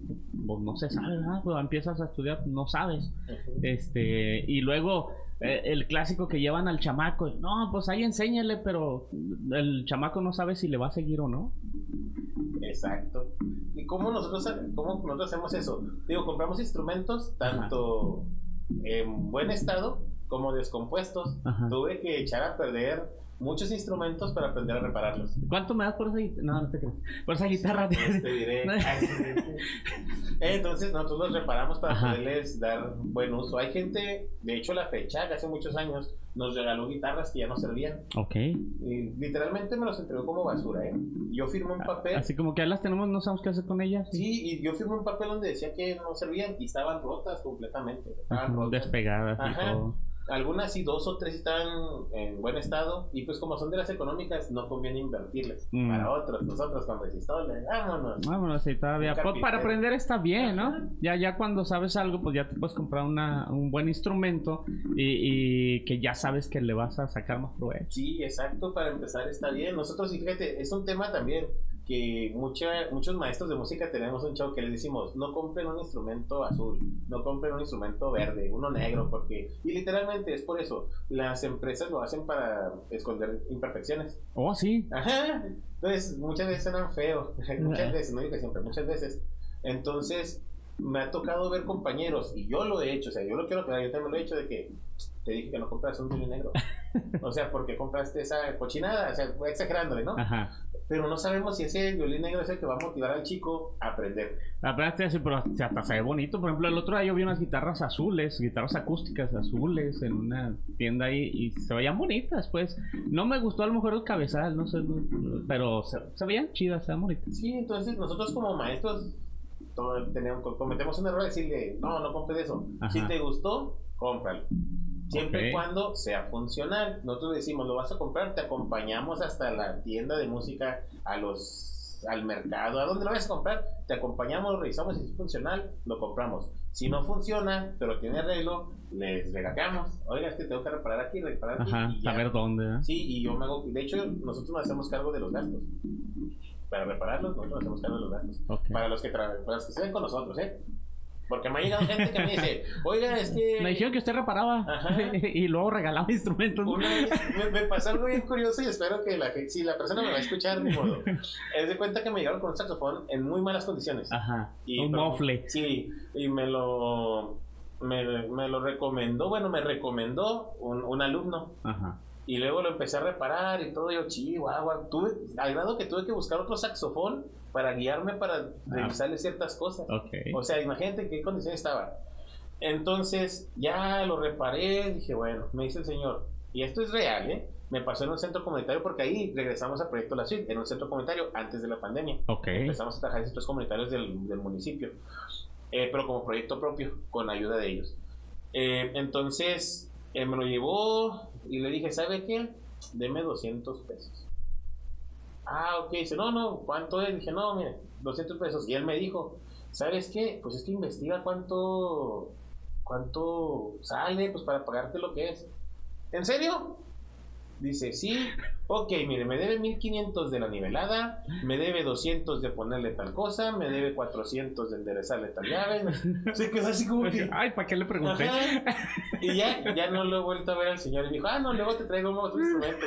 pues, no se sabe, ¿no? Cuando empiezas a estudiar, no sabes. Este, y luego, el clásico que llevan al chamaco, no, pues ahí enséñale, pero el chamaco no sabe si le va a seguir o no. Exacto. ¿Y cómo nosotros, cómo nosotros hacemos eso? Digo, compramos instrumentos tanto en buen estado como descompuestos. Tuve que echar a perder muchos instrumentos para aprender a repararlos. ¿Cuánto me das por esa guitarra? No, no te creo. Por esa guitarra. te diré. Entonces nosotros los reparamos para poderles dar buen uso. Hay gente, de hecho la fecha, que hace muchos años, nos regaló guitarras que ya no servían. Ok. Y literalmente me los entregó como basura, ¿eh? Yo firmé un papel. Así como que ahí las tenemos, no sabemos qué hacer con ellas. Sí, y yo firmé un papel donde decía que no servían y estaban rotas completamente. Estaban rotas. Despegadas y todo. Algunas sí, dos o tres están en buen estado y pues como son de las económicas no conviene invertirles. Mm. Para otros, nosotros con resistoles, vámonos. Vámonos, sí, todavía. Pues, para aprender está bien, ¿no? Ya ya cuando sabes algo, pues ya te puedes comprar una, un buen instrumento y, que ya sabes que le vas a sacar más provecho. Sí, exacto, para empezar está bien. Nosotros, fíjate, es un tema también que mucha, muchos maestros de música tenemos un show que les decimos, no compren un instrumento azul, no compren un instrumento verde, uno negro, porque, y literalmente es por eso, las empresas lo hacen para esconder imperfecciones. Oh, sí. Ajá. Entonces, muchas veces suenan feos, muchas veces, no digo que siempre, muchas veces. Entonces, me ha tocado ver compañeros, y yo lo he hecho, o sea, yo lo quiero aclarar, yo también lo he hecho de que te dije que no compras un violín negro. o sea, porque compraste esa cochinada, o sea, exagerándole, ¿no? Ajá. Pero no sabemos si ese violín negro es el que va a motivar al chico a aprender. Aprende pero hasta se ve bonito. Por ejemplo, el otro día yo vi unas guitarras azules, guitarras acústicas azules en una tienda ahí y se veían bonitas, pues. No me gustó a lo mejor el cabezal, no sé, pero se, veían chidas, se veían bonitas. Sí, entonces nosotros como maestros tenemos, cometemos un error de decirle, no, no compres eso. Si te gustó, cómpralo. Siempre y cuando sea funcional. Nosotros decimos, lo vas a comprar, te acompañamos hasta la tienda de música a los al mercado, a dónde lo vas a comprar, te acompañamos, revisamos si es funcional, lo compramos. Si no funciona, pero tiene arreglo, les regateamos. Oiga, es que tengo que reparar aquí, reparar aquí. Ajá, y ya. saber dónde. ¿eh? Sí, y yo me hago, de hecho, nosotros nos hacemos cargo de los gastos. Para repararlos, nosotros nos hacemos cargo de los gastos. Para los que para los que estén con nosotros, ¿eh? Porque me ha llegado gente que me dice, oiga, es que... Me dijeron que usted reparaba Ajá. y luego regalaba instrumentos. Una vez me, me pasó algo bien curioso y espero que la, si la persona me va a escuchar, ni modo. Es de cuenta que me llegaron con un saxofón en muy malas condiciones. Ajá. Y, un mofle. Sí, y me lo, me, me lo recomendó, bueno, me recomendó un, un alumno. Ajá. Y luego lo empecé a reparar y todo. Y yo, chihuahua, tuve, al grado que tuve que buscar otro saxofón para guiarme para revisarle ciertas cosas. Ok. O sea, imagínate en qué condición estaba. Entonces, ya lo reparé, dije, bueno, me dice el señor, y esto es real, ¿eh? Me pasó en un centro comunitario porque ahí regresamos a Proyecto La Suite, en un centro comunitario antes de la pandemia. Ok. Empezamos a trabajar en centros comunitarios del, del municipio, eh, pero como proyecto propio, con ayuda de ellos. Eh, entonces, eh, me lo llevó y le dije, ¿sabe qué? Deme 200 pesos. Ah, ok. Dice, no, no, ¿cuánto es? Dije, no, mire, 200 pesos. Y él me dijo, ¿sabes qué? Pues es que investiga cuánto, cuánto sale, pues para pagarte lo que es. ¿En serio? Dice, sí. Ok, mire, me debe 1500 de la nivelada, me debe 200 de ponerle tal cosa, me debe 400 de enderezarle tal llave. Se quedó así como que... Ay, ¿para qué le pregunté? Ajá. Y ya, ya no lo he vuelto a ver al señor. Y dijo, ah, no, luego te traigo un otro instrumento.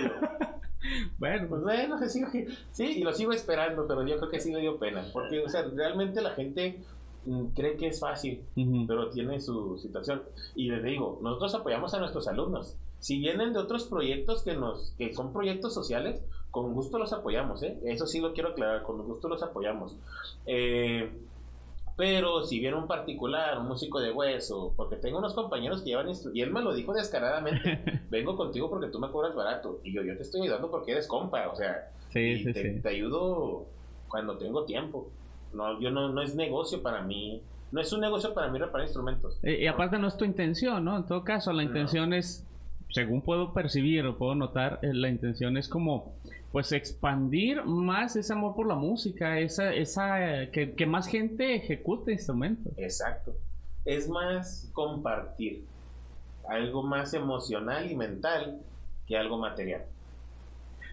Bueno, pues bueno, que sigo, sí, y lo sigo esperando, pero yo creo que sí le dio pena. Porque, o sea, realmente la gente mm, cree que es fácil, pero tiene su situación. Y les digo, nosotros apoyamos a nuestros alumnos. Si vienen de otros proyectos que, nos, que son proyectos sociales, con gusto los apoyamos, ¿eh? Eso sí lo quiero aclarar, con gusto los apoyamos. Eh, pero si viene un particular, un músico de hueso, porque tengo unos compañeros que llevan y él me lo dijo descaradamente, vengo contigo porque tú me cobras barato, y yo, yo te estoy ayudando porque eres compa, o sea, Sí, y sí, te, sí. te ayudo cuando tengo tiempo. No, yo no, no es negocio para mí, no es un negocio para mí reparar instrumentos. Y, aparte no es tu intención, ¿no? En todo caso, la No. intención es, según puedo percibir o puedo notar, eh, la intención es como, pues, expandir más ese amor por la música, esa, esa, que, que más gente ejecute instrumentos. Exacto. Es más compartir algo más emocional y mental que algo material.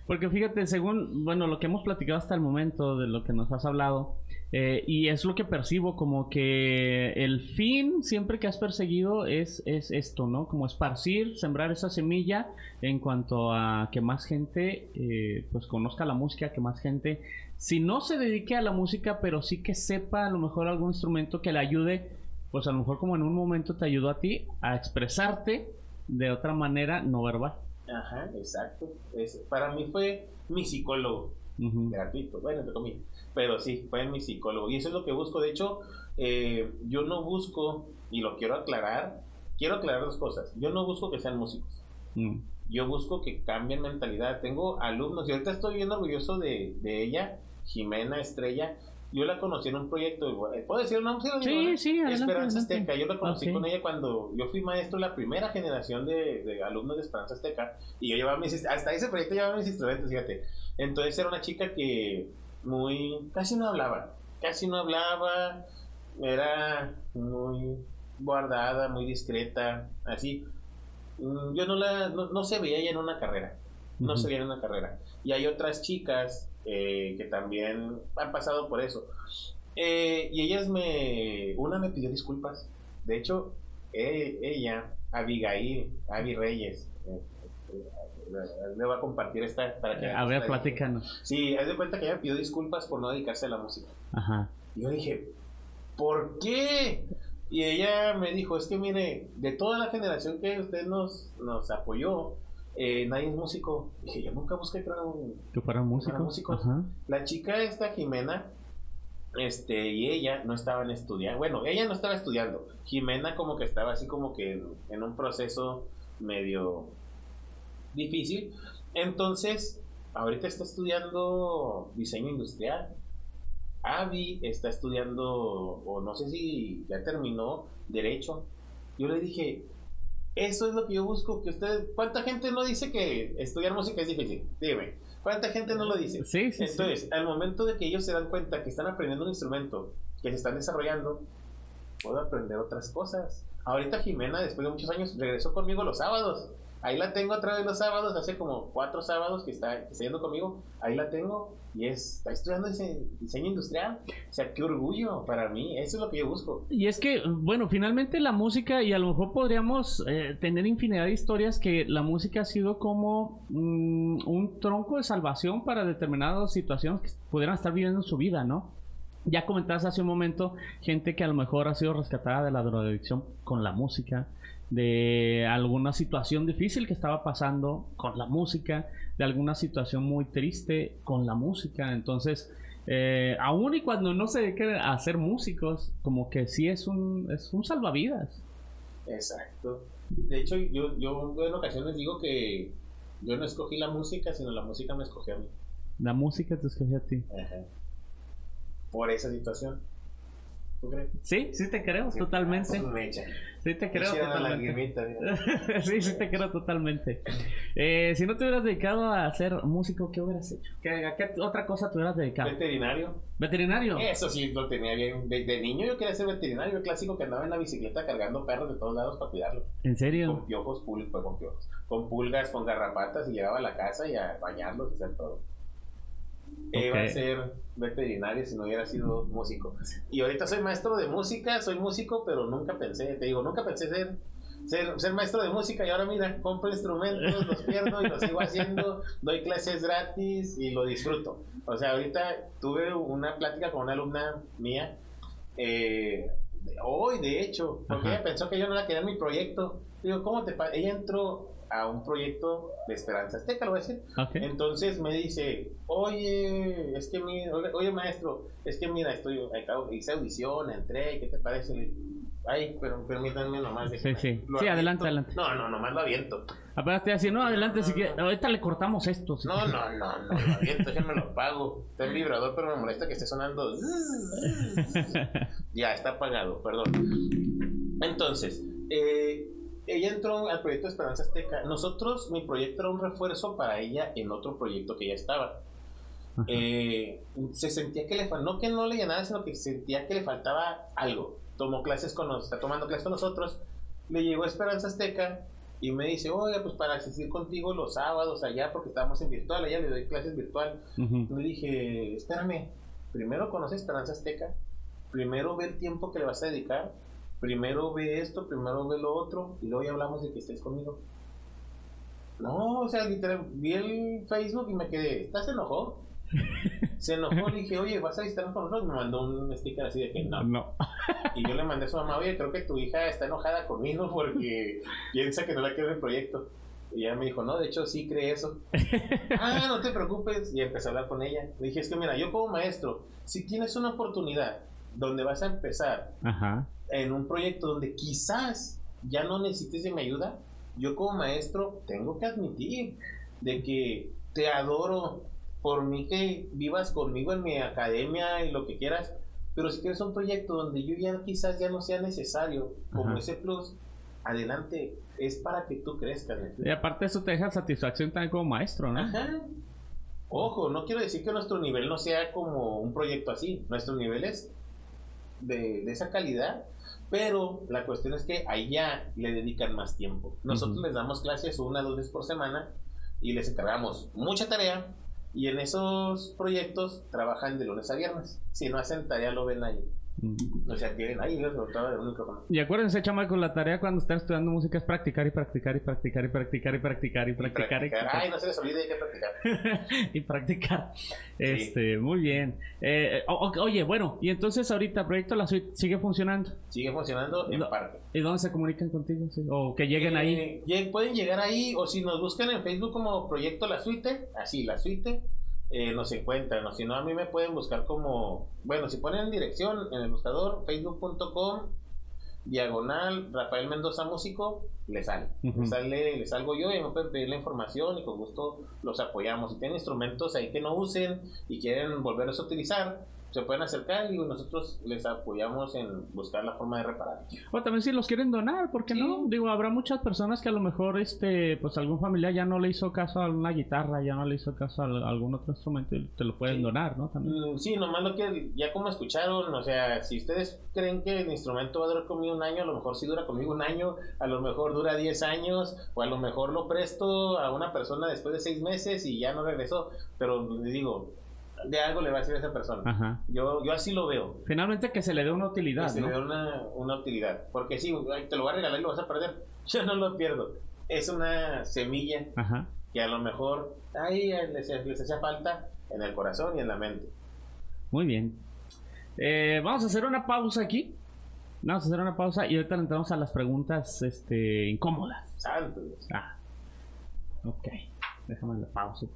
Porque fíjate, según, bueno, lo que hemos platicado hasta el momento, de lo que nos has hablado, eh, y es lo que percibo como que el fin siempre que has perseguido es, es esto, ¿no? Como esparcir, sembrar esa semilla en cuanto a que más gente eh, pues conozca la música, que más gente, si no se dedique a la música, pero sí que sepa a lo mejor algún instrumento que le ayude, pues a lo mejor como en un momento te ayudó a ti a expresarte de otra manera no verbal. Ajá, exacto. Es, para mí fue mi psicólogo. Ujú. gratuito, bueno, entre comillas. Pero sí, fue mi psicólogo. Y eso es lo que busco. De hecho, eh, yo no busco, y lo quiero aclarar, quiero aclarar dos cosas. Yo no busco que sean músicos. Mm. Yo busco que cambien mentalidad. Tengo alumnos, y ahorita estoy bien orgulloso de, de ella, Jimena Estrella. Yo la conocí en un proyecto, ¿puedo decir un nombre? Sí, sí, adelante, Esperanza adelante. Azteca. Yo la conocí con ella cuando yo fui maestro, la primera generación de, de alumnos de Esperanza Azteca. Y yo llevaba mis, hasta ese proyecto llevaba mis instrumentos, fíjate. Entonces era una chica que muy, casi no hablaba, casi no hablaba, era muy guardada, muy discreta, así. Mm, Yo no la, no, no se veía ella en una carrera, no se veía en una carrera. Y hay otras chicas eh, que también han pasado por eso. Eh, y ellas me, una me pidió disculpas. De hecho, eh, ella, Abigail, Avi Reyes, le voy a compartir esta para que A ver, platícanos. Sí, haz de cuenta que ella me pidió disculpas por no dedicarse a la música. Ajá. Y yo dije, ¿por qué? Y ella me dijo, es que mire, de toda la generación que usted nos, nos apoyó, eh, nadie es músico. Dije, yo nunca busqué que fueran músicos. La chica esta, Jimena, este, y ella no estaban estudiando. Bueno, ella no estaba estudiando. Jimena como que estaba así como que en, en un proceso medio difícil. Entonces, ahorita está estudiando diseño industrial. Avi está estudiando, o no sé si ya terminó, derecho. Yo le dije, eso es lo que yo busco, que usted, ¿cuánta gente no dice que estudiar música es difícil? Dime, ¿Cuánta gente no lo dice? Sí, sí. Entonces, al momento de que ellos se dan cuenta que están aprendiendo un instrumento, que se están desarrollando, puedo aprender otras cosas. Ahorita Jimena, después de muchos años, regresó conmigo los sábados. Ahí la tengo a través de los sábados, hace como cuatro sábados que está, que está yendo conmigo. Ahí la tengo y es, está estudiando diseño industrial. O sea, qué orgullo para mí. Eso es lo que yo busco. Y es que, bueno, finalmente la música, y a lo mejor podríamos eh, tener infinidad de historias que la música ha sido como mm, un tronco de salvación para determinadas situaciones que pudieran estar viviendo en su vida, ¿no? Ya comentabas hace un momento gente que a lo mejor ha sido rescatada de la drogadicción con la música, de alguna situación difícil que estaba pasando con la música, de alguna situación muy triste con la música. Entonces, eh, aún y cuando no se dediquen a ser músicos, como que sí es un, es un salvavidas. Exacto. De hecho, yo, yo en ocasiones digo que yo no escogí la música, sino la música me escogió a mí. La música te escogió a ti. Por esa situación. ¿Tú crees? Sí, sí te creo, totalmente. Sí te creo totalmente. sí, sí te creo totalmente. Eh, si no te hubieras dedicado a ser músico, ¿qué hubieras hecho? ¿Qué, ¿A qué otra cosa te hubieras dedicado? Veterinario. ¿Veterinario? Eso sí, lo tenía bien. De, niño yo quería ser veterinario, el clásico que andaba en la bicicleta cargando perros de todos lados para cuidarlos. ¿En serio? Con piojos, pul pues, con piojos. Con pulgas, con garrapatas y llegaba a la casa y a bañarlos y hacer todo. Iba a ser veterinario si no hubiera sido músico. Y ahorita soy maestro de música, soy músico, pero nunca pensé, te digo, nunca pensé ser, ser, ser maestro de música y ahora mira, compro instrumentos, los pierdo y los sigo haciendo, doy clases gratis y lo disfruto. O sea, ahorita tuve una plática con una alumna mía, eh, hoy de hecho, porque ella pensó que yo no la quería en mi proyecto. Digo, ¿cómo te? Ella entró a un proyecto de Esperanza Azteca, lo voy a decir. Entonces me dice, oye, es que mi, oye maestro, es que mira, estoy, hice audición, entré, ¿qué te parece? Ay, pero permítanme nomás. Sí, sí. Sí, adelante, adelante. No, no, nomás lo aviento. Apenas te decía, no, adelante, si que ahorita le cortamos esto. no, no, no, no, lo aviento, me lo pago. Está en vibrador, pero me molesta que esté sonando. ya, está apagado, perdón. Entonces, eh, ella entró al proyecto Esperanza Azteca. Nosotros, mi proyecto era un refuerzo para ella en otro proyecto que ella estaba. Eh, se sentía que le no que no le llenaba, sino que sentía que le faltaba algo. Tomó clases con nosotros, está tomando clases con nosotros. Le llegó Esperanza Azteca y me dice, oye, pues para asistir contigo los sábados allá, porque estábamos en virtual, allá le doy clases virtual. Le dije, espérame, primero conoce Esperanza Azteca, primero ve el tiempo que le vas a dedicar primero ve esto, primero ve lo otro, y luego ya hablamos de que estés conmigo. No, o sea, literal, vi el Facebook y me quedé, ¿estás enojado? Se enojó, le dije, oye, ¿vas a visitarnos con nosotros? Me mandó un sticker así de que no. No. Y yo le mandé a su mamá, oye, creo que tu hija está enojada conmigo porque piensa que no la quiero en el proyecto. Y ella me dijo, no, de hecho sí cree eso. ah, no te preocupes. Y empecé a hablar con ella. Le dije, es que mira, yo como maestro, si tienes una oportunidad donde vas a empezar Ajá en un proyecto donde quizás ya no necesites de mi ayuda, yo como maestro tengo que admitir de que te adoro por mí que vivas conmigo en mi academia y lo que quieras, pero si quieres un proyecto donde yo ya quizás ya no sea necesario como ese plus, adelante, es para que tú crezcas. Y aparte eso te deja satisfacción también como maestro, ¿no? Ojo, no quiero decir que nuestro nivel no sea como un proyecto así, nuestro nivel es de, de esa calidad pero la cuestión es que allá le dedican más tiempo. Nosotros les damos clases una o dos veces por semana y les encargamos mucha tarea y en esos proyectos trabajan de lunes a viernes. Si no hacen tarea lo ven ahí. O sea, tienen ahí el micrófono. Y acuérdense, con la tarea cuando están estudiando música es practicar y practicar y practicar y practicar y practicar y practicar. Y practicar. Ay, no se les olvide hay que practicar. y practicar. Este, muy bien. Eh, oye, bueno, y entonces ahorita Proyecto La Suite sigue funcionando. Sigue funcionando en parte. ¿Y dónde se comunican contigo? O que lleguen ahí. Eh, pueden llegar ahí o si nos buscan en Facebook como Proyecto La Suite, así, La Suite eh, nos encuentran, o si no, a mí me pueden buscar como, bueno, si ponen en dirección en el buscador, facebook.com, diagonal, Rafael Mendoza Músico, le sale. le sale, le salgo yo y me pueden pedir la información y con gusto los apoyamos. Si tienen instrumentos ahí que no usen y quieren volverlos a utilizar, se pueden acercar y nosotros les apoyamos en buscar la forma de reparar. O también si los quieren donar, ¿por qué no? Digo, habrá muchas personas que a lo mejor, este, pues algún familiar ya no le hizo caso a una guitarra, ya no le hizo caso a algún otro instrumento y te lo pueden donar, ¿no? También. Mm, sí, nomás lo que ya como escucharon, o sea, si ustedes creen que el instrumento va a durar conmigo un año, a lo mejor sí dura conmigo un año, a lo mejor dura 10 años, o a lo mejor lo presto a una persona después de 6 meses y ya no regresó, pero les digo, de algo le va a decir a esa persona. Yo, yo así lo veo. Finalmente que se le dé una utilidad. Que se le dé una, una, utilidad. Porque si te lo va a regalar y lo vas a perder. Yo no lo pierdo. Es una semilla que a lo mejor ahí les, les hacía falta en el corazón y en la mente. Muy bien. Eh, vamos a hacer una pausa aquí. Vamos a hacer una pausa y ahorita entramos a las preguntas este, incómodas. Santos. Ah. Ok. Déjame la pausa.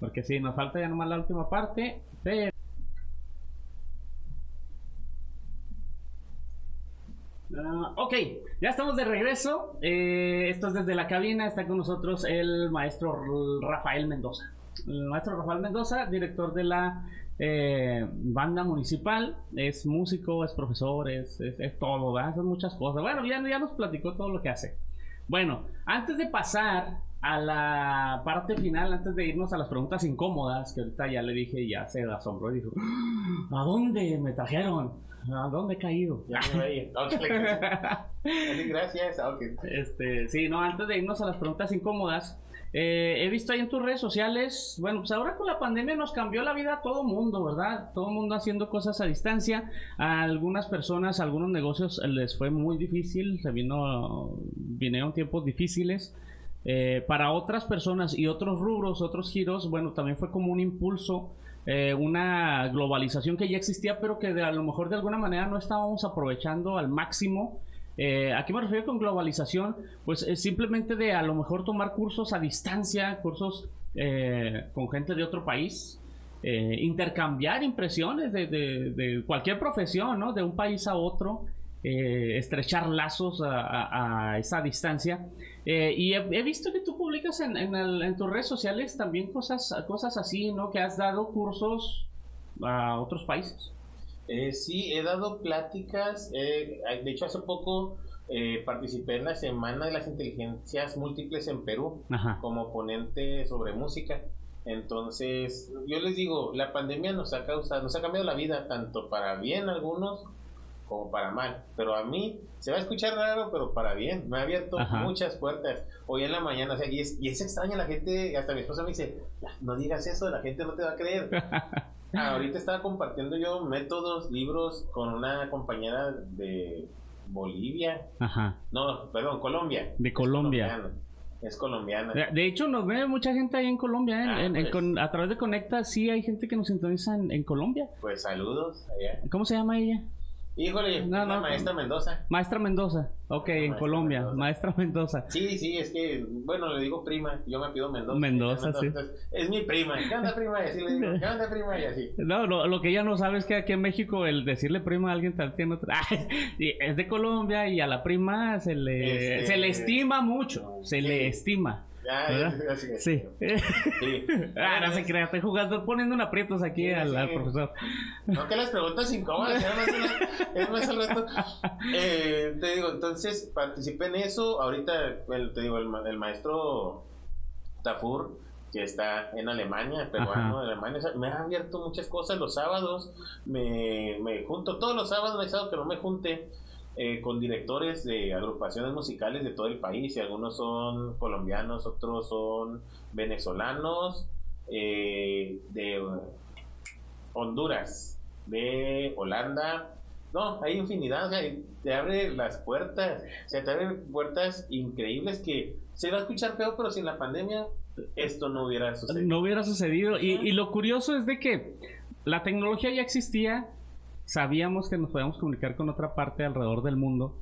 Porque sí, nos falta ya nomás la última parte. Pero... Ah, ok, ya estamos de regreso. Eh, esto es desde la cabina. Está con nosotros el maestro Rafael Mendoza. El maestro Rafael Mendoza, director de la eh, banda municipal. Es músico, es profesor, es, todo, ¿verdad? Son muchas cosas. Bueno, ya, ya nos platicó todo lo que hace. Bueno, antes de pasar a la parte final, antes de irnos a las preguntas incómodas, que ahorita ya le dije, ya se asombró y dijo, ¿a dónde me trajeron? ¿A dónde he caído? Ya me Gracias. Este, sí, no, antes de irnos a las preguntas incómodas, eh, he visto ahí en tus redes sociales, bueno, pues ahora con la pandemia nos cambió la vida a todo mundo, ¿verdad? Todo mundo haciendo cosas a distancia. A algunas personas, a algunos negocios les fue muy difícil, se vino, vinieron tiempos difíciles. Eh, para otras personas y otros rubros, otros giros, bueno, también fue como un impulso, eh, una globalización que ya existía, pero que de, a lo mejor de alguna manera no estábamos aprovechando al máximo. Eh, ¿A qué me refiero con globalización? Pues simplemente de a lo mejor tomar cursos a distancia, cursos con gente de otro país, intercambiar impresiones de, de, cualquier profesión, ¿no? De un país a otro. Eh, estrechar lazos a, esa distancia. Eh, y he, visto que tú publicas en, tus redes sociales también cosas, cosas así, ¿no? Que has dado cursos a otros países. Eh, sí, he dado pláticas. de hecho, hace poco participé en la Semana de las Inteligencias Múltiples en Perú como ponente sobre música. Entonces, yo les digo, la pandemia nos ha causado, nos ha cambiado la vida, tanto para bien algunos como para mal. Pero a mí se va a escuchar raro, pero para bien. Me ha abierto muchas puertas. Hoy en la mañana, o sea, y, es, y es extraña la gente, hasta mi esposa me dice, no digas eso, la gente no te va a creer. ahorita estaba compartiendo yo métodos, libros con una compañera de Bolivia. Ajá. No, perdón, Colombia. De Colombia. Es colombiana. De hecho, nos ve mucha gente ahí en Colombia. ¿eh? Ah, pues. a través de Conecta, sí hay gente que nos sintoniza en, en Colombia. Pues saludos allá. ¿Cómo se llama ella? Híjole, no, no, maestra Mendoza. Maestra Mendoza, ok, en Colombia, maestra Mendoza. Sí, sí, es que, bueno, le digo prima, yo me pido Mendoza. Mendoza, sí. es mi prima, ¿qué onda prima? Y así le digo, ¿qué onda prima? Y así. No, lo, que ella no sabe es que aquí en México el decirle prima a alguien tal tiene otra... es de Colombia y a la prima se le, este, se le estima mucho, se le estima. Ah, sí. sí. ah, no se crea, estoy jugando, poniendo un aprietos aquí al, profesor. No, que las preguntas incómodas, es más al rato. Eh, te digo, entonces participé en eso. Ahorita, te digo, el, maestro Tafur, que está en Alemania, peruano de Alemania, me ha abierto muchas cosas los sábados. Me, me junto todos los sábados, no hay sábado que no me junte eh, con directores de agrupaciones musicales de todo el país, y algunos son colombianos, otros son venezolanos, eh, de Honduras, de Holanda. No, hay infinidad, o sea, te abre las puertas, o sea, te abre puertas increíbles que se va a escuchar feo, pero sin la pandemia esto no hubiera sucedido. No hubiera sucedido. Y, y lo curioso es de que la tecnología ya existía, sabíamos que nos podíamos comunicar con otra parte alrededor del mundo,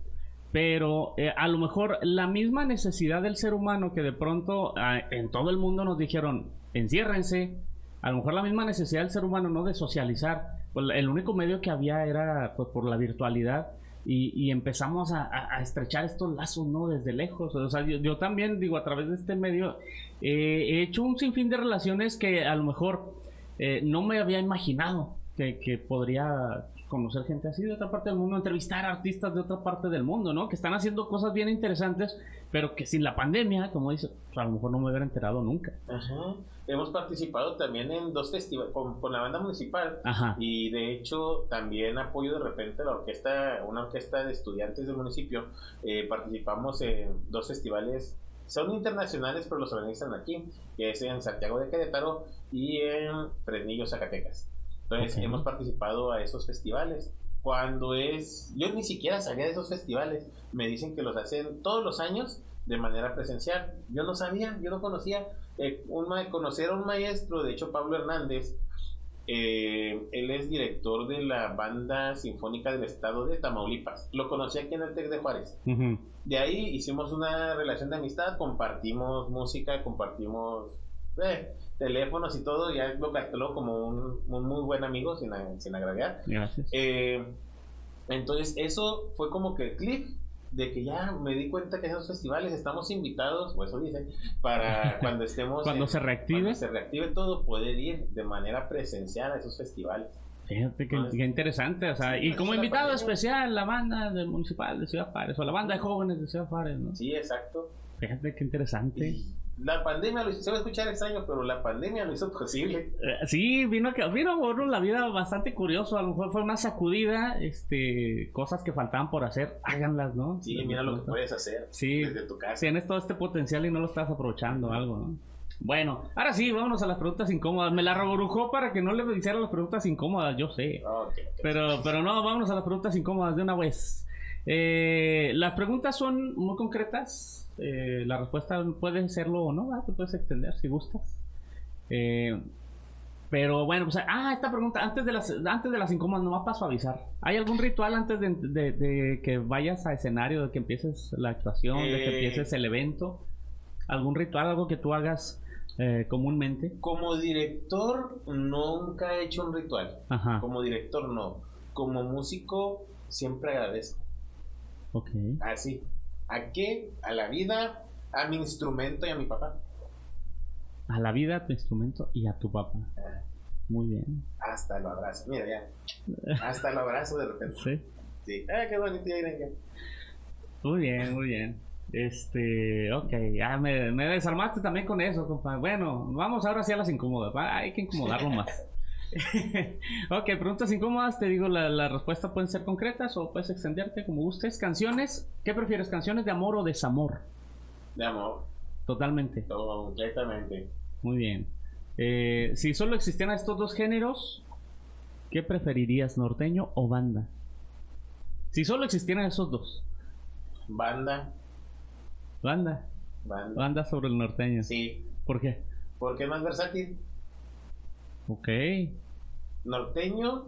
pero eh, a lo mejor la misma necesidad del ser humano que de pronto ah, en todo el mundo nos dijeron, enciérrense, a lo mejor la misma necesidad del ser humano, ¿no? De socializar, pues el único medio que había era pues por la virtualidad. Y, empezamos a, estrechar estos lazos, ¿no? Desde lejos. O sea, yo, también, digo, a través de este medio, eh, he hecho un sinfín de relaciones que a lo mejor eh, no me había imaginado que, que podría conocer gente así de otra parte del mundo, entrevistar artistas de otra parte del mundo, ¿no? Que están haciendo cosas bien interesantes, pero que sin la pandemia, como dice, pues, a lo mejor no me hubiera enterado nunca. Ajá. Hemos participado también en dos festivales con, con, la banda municipal Ajá. y de hecho también apoyo de repente la orquesta, una orquesta de estudiantes del municipio. Eh, participamos en dos festivales, son internacionales pero los organizan aquí, que es en Santiago de Querétaro y en Fresnillo, Zacatecas. Entonces Ok. hemos participado a esos festivales. Cuando es, yo ni siquiera sabía de esos festivales, me dicen que los hacen todos los años de manera presencial. Yo no sabía, yo no conocía. Eh, un conocer a un maestro, de hecho Pablo Hernández, eh, él es director de la banda sinfónica del estado de Tamaulipas. Lo conocí aquí en el TEC de Juárez. Ujú. De ahí hicimos una relación de amistad, compartimos música, compartimos eh, teléfonos y todo. Ya lo catalogó como un, un muy buen amigo, sin, sin agraviar. Gracias. Eh, entonces, eso fue como que el clic de que ya me di cuenta que esos festivales estamos invitados, o eso dice, para cuando estemos. Cuando en- se reactive. Cuando se reactive todo, poder ir de manera presencial a esos festivales. Fíjate que, qué interesante, o sea, Sí, y pues, como invitado pandemia. especial la banda del municipal de Ciudad Juárez o la banda de jóvenes de Ciudad Juárez, ¿no? Sí, exacto. Fíjate qué interesante. Y la pandemia lo hizo, se va a escuchar extraño, pero la pandemia lo hizo posible. Eh, Sí, vino que vino por la vida bastante curioso, a lo mejor fue una sacudida, este, cosas que faltaban por hacer, háganlas, ¿no? Sí, mira lo que puedes hacer Sí. desde tu casa. Tienes todo este potencial y no lo estás aprovechando, algo, ¿no? Bueno, ahora sí, vámonos a las preguntas incómodas. Me la reborujó para que no le hiciera las preguntas incómodas, yo sé. Ok, ok. Pero, pero no, vámonos a las preguntas incómodas de una vez. Eh, las preguntas son muy concretas. eh, la respuesta puede serlo o no, ah, te puedes extender si gustas. Eh, pero bueno, pues, ah, esta pregunta, antes de las, antes de las incómodas, nomás para suavizar. ¿Hay algún ritual antes de, de- de que vayas a escenario, de que empieces la actuación, de que Eh. empieces el evento? ¿Algún ritual, algo que tú hagas eh, comúnmente? Como director, nunca he hecho un ritual. Ajá, Como director, no. Como músico, siempre agradezco. Ok. Así. ¿A qué? A la vida, a mi instrumento y a mi papá. A la vida, a tu instrumento y a tu papá. Ah, Muy bien. Hasta lo abrazo. Mira, ya. Hasta lo abrazo de repente. Sí. Sí. Ah, qué bonito. ya ya. Muy bien, muy bien. Este, ok, ya me, me desarmaste también con eso, compa. Bueno, vamos ahora sí a las incómodas. Hay que incomodarlo más. ok, preguntas incómodas, te digo, la, la respuesta pueden ser concretas o puedes extenderte como gustes. Canciones, ¿qué prefieres? ¿Canciones de amor o desamor? De amor. Totalmente. Completamente. Muy bien. Eh, si solo existieran estos dos géneros, ¿qué preferirías, norteño o banda? Si solo existieran esos dos, Banda. banda, Banda. banda sobre el norteño. Sí. ¿Por qué? Porque es más versátil. Ok. norteño,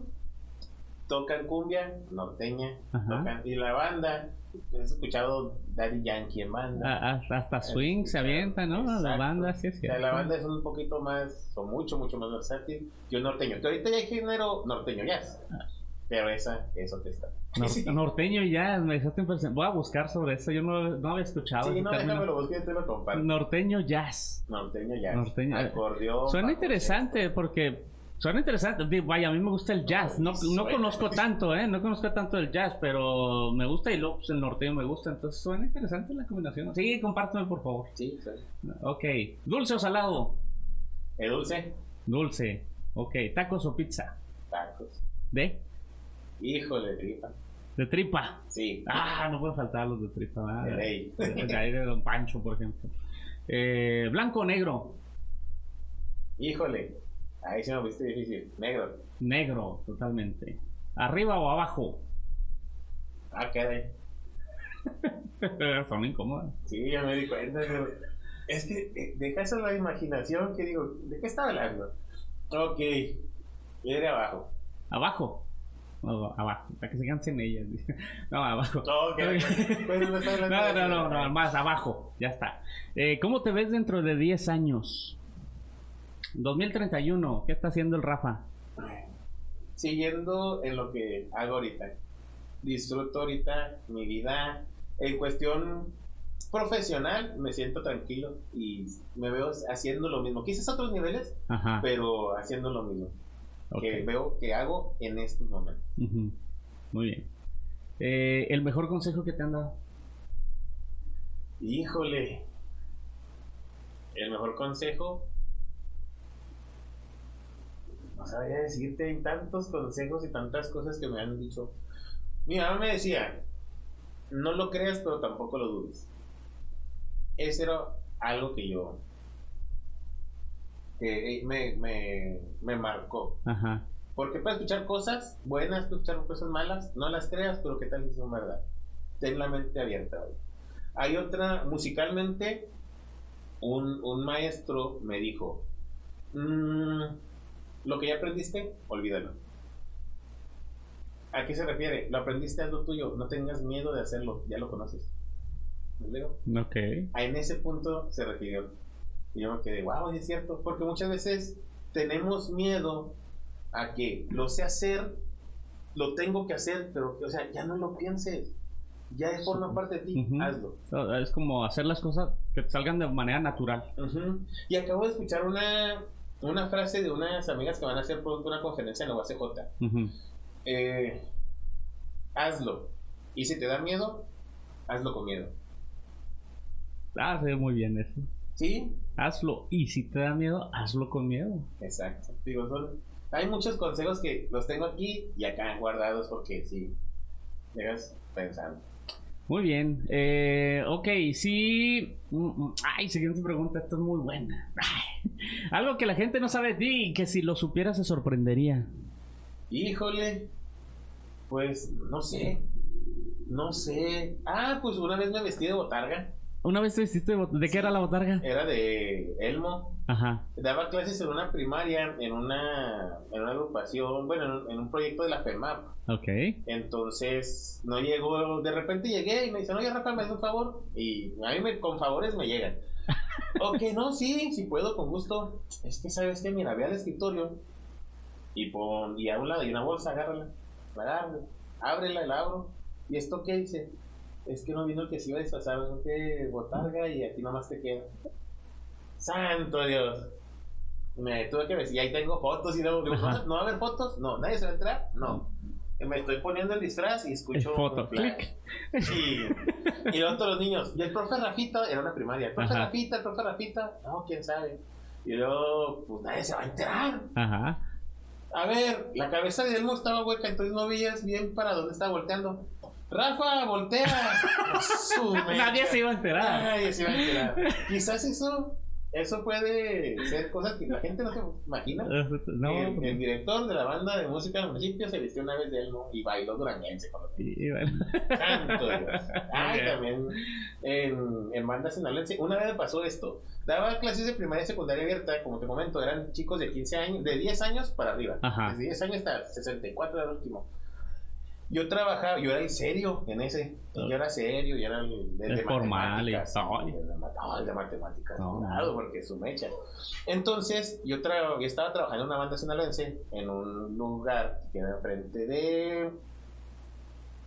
tocan cumbia, norteña, tocan, y la banda, he escuchado Daddy Yankee en banda. A- hasta, hasta swing se avienta, ¿no? La Exacto. banda, sí es O sea, cierto. la banda es un poquito más, o mucho, mucho más versátil que un norteño. Que ahorita ya hay género norteño jazz. Pero esa, eso te está. Nor- sí, norteño ya, me dejaste impresionado. Voy a buscar sobre eso, yo no, no había escuchado. ese no, déjame lo busco y te lo comparto. Norteño jazz. Norteño jazz. Norteño. Acordeón. Suena interesante porque suena interesante. Vaya, a mí me gusta el jazz. No, no conozco tanto, ¿eh? No conozco tanto el jazz, pero me gusta y luego pues, el norteño me gusta. Entonces suena interesante la combinación. Sí, compárteme por favor. Sí, sí. Ok. ¿Dulce o salado? El dulce, Dulce. Ok. ¿Tacos o pizza? tacos. ¿De? Híjole, tripa. De tripa. Sí. Ah, no pueden faltar los de tripa. ¿verdad? De ley. De, ahí de Don Pancho, por ejemplo. Eh, ¿Blanco o negro? Híjole. Ahí sí me viste difícil. Negro. Negro, totalmente. ¿Arriba o abajo? Ah, queda Son incómodas. Sí, ya me di cuenta, pero es que eh, deja eso la imaginación que digo, ¿de qué está hablando? Ok, de abajo. ¿Abajo? No, abajo, para que se cansen ellas. No, abajo. Pues no No, no, no, más abajo, ya está. Eh, ¿Cómo te ves dentro de 10 años? 2031, ¿qué está haciendo el Rafa? Siguiendo en lo que hago ahorita. Disfruto ahorita mi vida. En cuestión profesional, me siento tranquilo y me veo haciendo lo mismo. Quizás a otros niveles, Ajá. pero haciendo lo mismo. Que veo que hago en estos momentos. Muy bien. Eh, ¿El mejor consejo que te han dado? Híjole. El mejor consejo. No sabría decirte, hay tantos consejos y tantas cosas que me han dicho. Mi mamá me decía, no lo creas, pero tampoco lo dudes. Ese era algo que yo que me, me, me marcó. Ajá. Porque puedes escuchar cosas buenas, puedes escuchar cosas malas, no las creas, pero qué tal si son verdad. Ten la mente abierta. Hay otra, musicalmente, un, un maestro me dijo, mm, lo que ya aprendiste, olvídalo. ¿A qué se refiere? Lo aprendiste, a lo tuyo, no tengas miedo de hacerlo, ya lo conoces. ¿Me Ok. En ese punto se refirió. Y yo me quedé, wow, es cierto, porque muchas veces tenemos miedo a que lo sé hacer, lo tengo que hacer, pero, o sea, ya no lo pienses. Ya forma parte de ti, hazlo. Es como hacer las cosas que salgan de manera natural. Y acabo de escuchar una, una frase de unas amigas que van a hacer una conferencia en la UACJ. Eh, hazlo. Y si te da miedo, hazlo con miedo. Ah, se ve muy bien eso. Sí. Hazlo. Y si te da miedo, hazlo con miedo. Exacto. Digo, hay muchos consejos que los tengo aquí y acá guardados porque sí. Llegas pensando. Muy bien. Eh, ok, sí. Mm, mm, ay, siguiente pregunta. Esta es muy buena. Algo que la gente no sabe de ti y que si lo supiera se sorprendería. Híjole. Pues no sé. No sé. Ah, pues una vez me vestí de botarga. Una vez te vestiste de, qué era la botarga? Era de Elmo. Ajá. Daba clases en una primaria, en una, en una agrupación, bueno, en un, proyecto de la FEMAP. Ok. Entonces, no llegó, de repente llegué y me dice, oye Rafa, me haces un favor. Y a mí me, con favores me llegan. ok, no, sí, sí puedo, con gusto. Es que, ¿sabes qué? Mira, ve al escritorio y pon, y a un lado hay una bolsa, agárrala. La agarro, ábrela, la abro. ¿Y esto qué dice? Es que no vino el que se iba a disfrazar de botarga y aquí nomás te queda. ¡Santo Dios! Me tuve que ver y ahí tengo fotos y luego, ¿no, ¿no va a haber fotos? No, ¿nadie se va a entrar? No. Me estoy poniendo el disfraz y escucho. Foto, clic. Sí. Y luego todos los niños. Y el profe Rafita, era una primaria. El profe Rafita, el profe Rafita. No, quién sabe. Y luego, pues nadie se va a enterar. Ajá. A ver, la cabeza de Elmo estaba hueca, entonces no veías bien para dónde estaba volteando. Rafa, voltea. Nadie se iba a enterar. Nadie se iba a enterar. Quizás eso, eso puede ser cosas que la gente no se imagina. No, el, director de la banda de música del municipio se vistió una vez de Elmo y bailó duranguense con los y Santo Dios. Ay, también en, en banda sinaloense. Una vez pasó esto. Daba clases de primaria y secundaria abierta, como te comento, eran chicos de 15 años, de 10 años para arriba. Ajá. De 10 años hasta 64 era el último yo trabajaba, yo era el serio en ese. Yo era serio, yo era el, de, formal y todo. El de matemáticas, no, claro, porque es su mecha. Entonces, yo, yo estaba trabajando en una banda sinaloense en un lugar que queda enfrente de.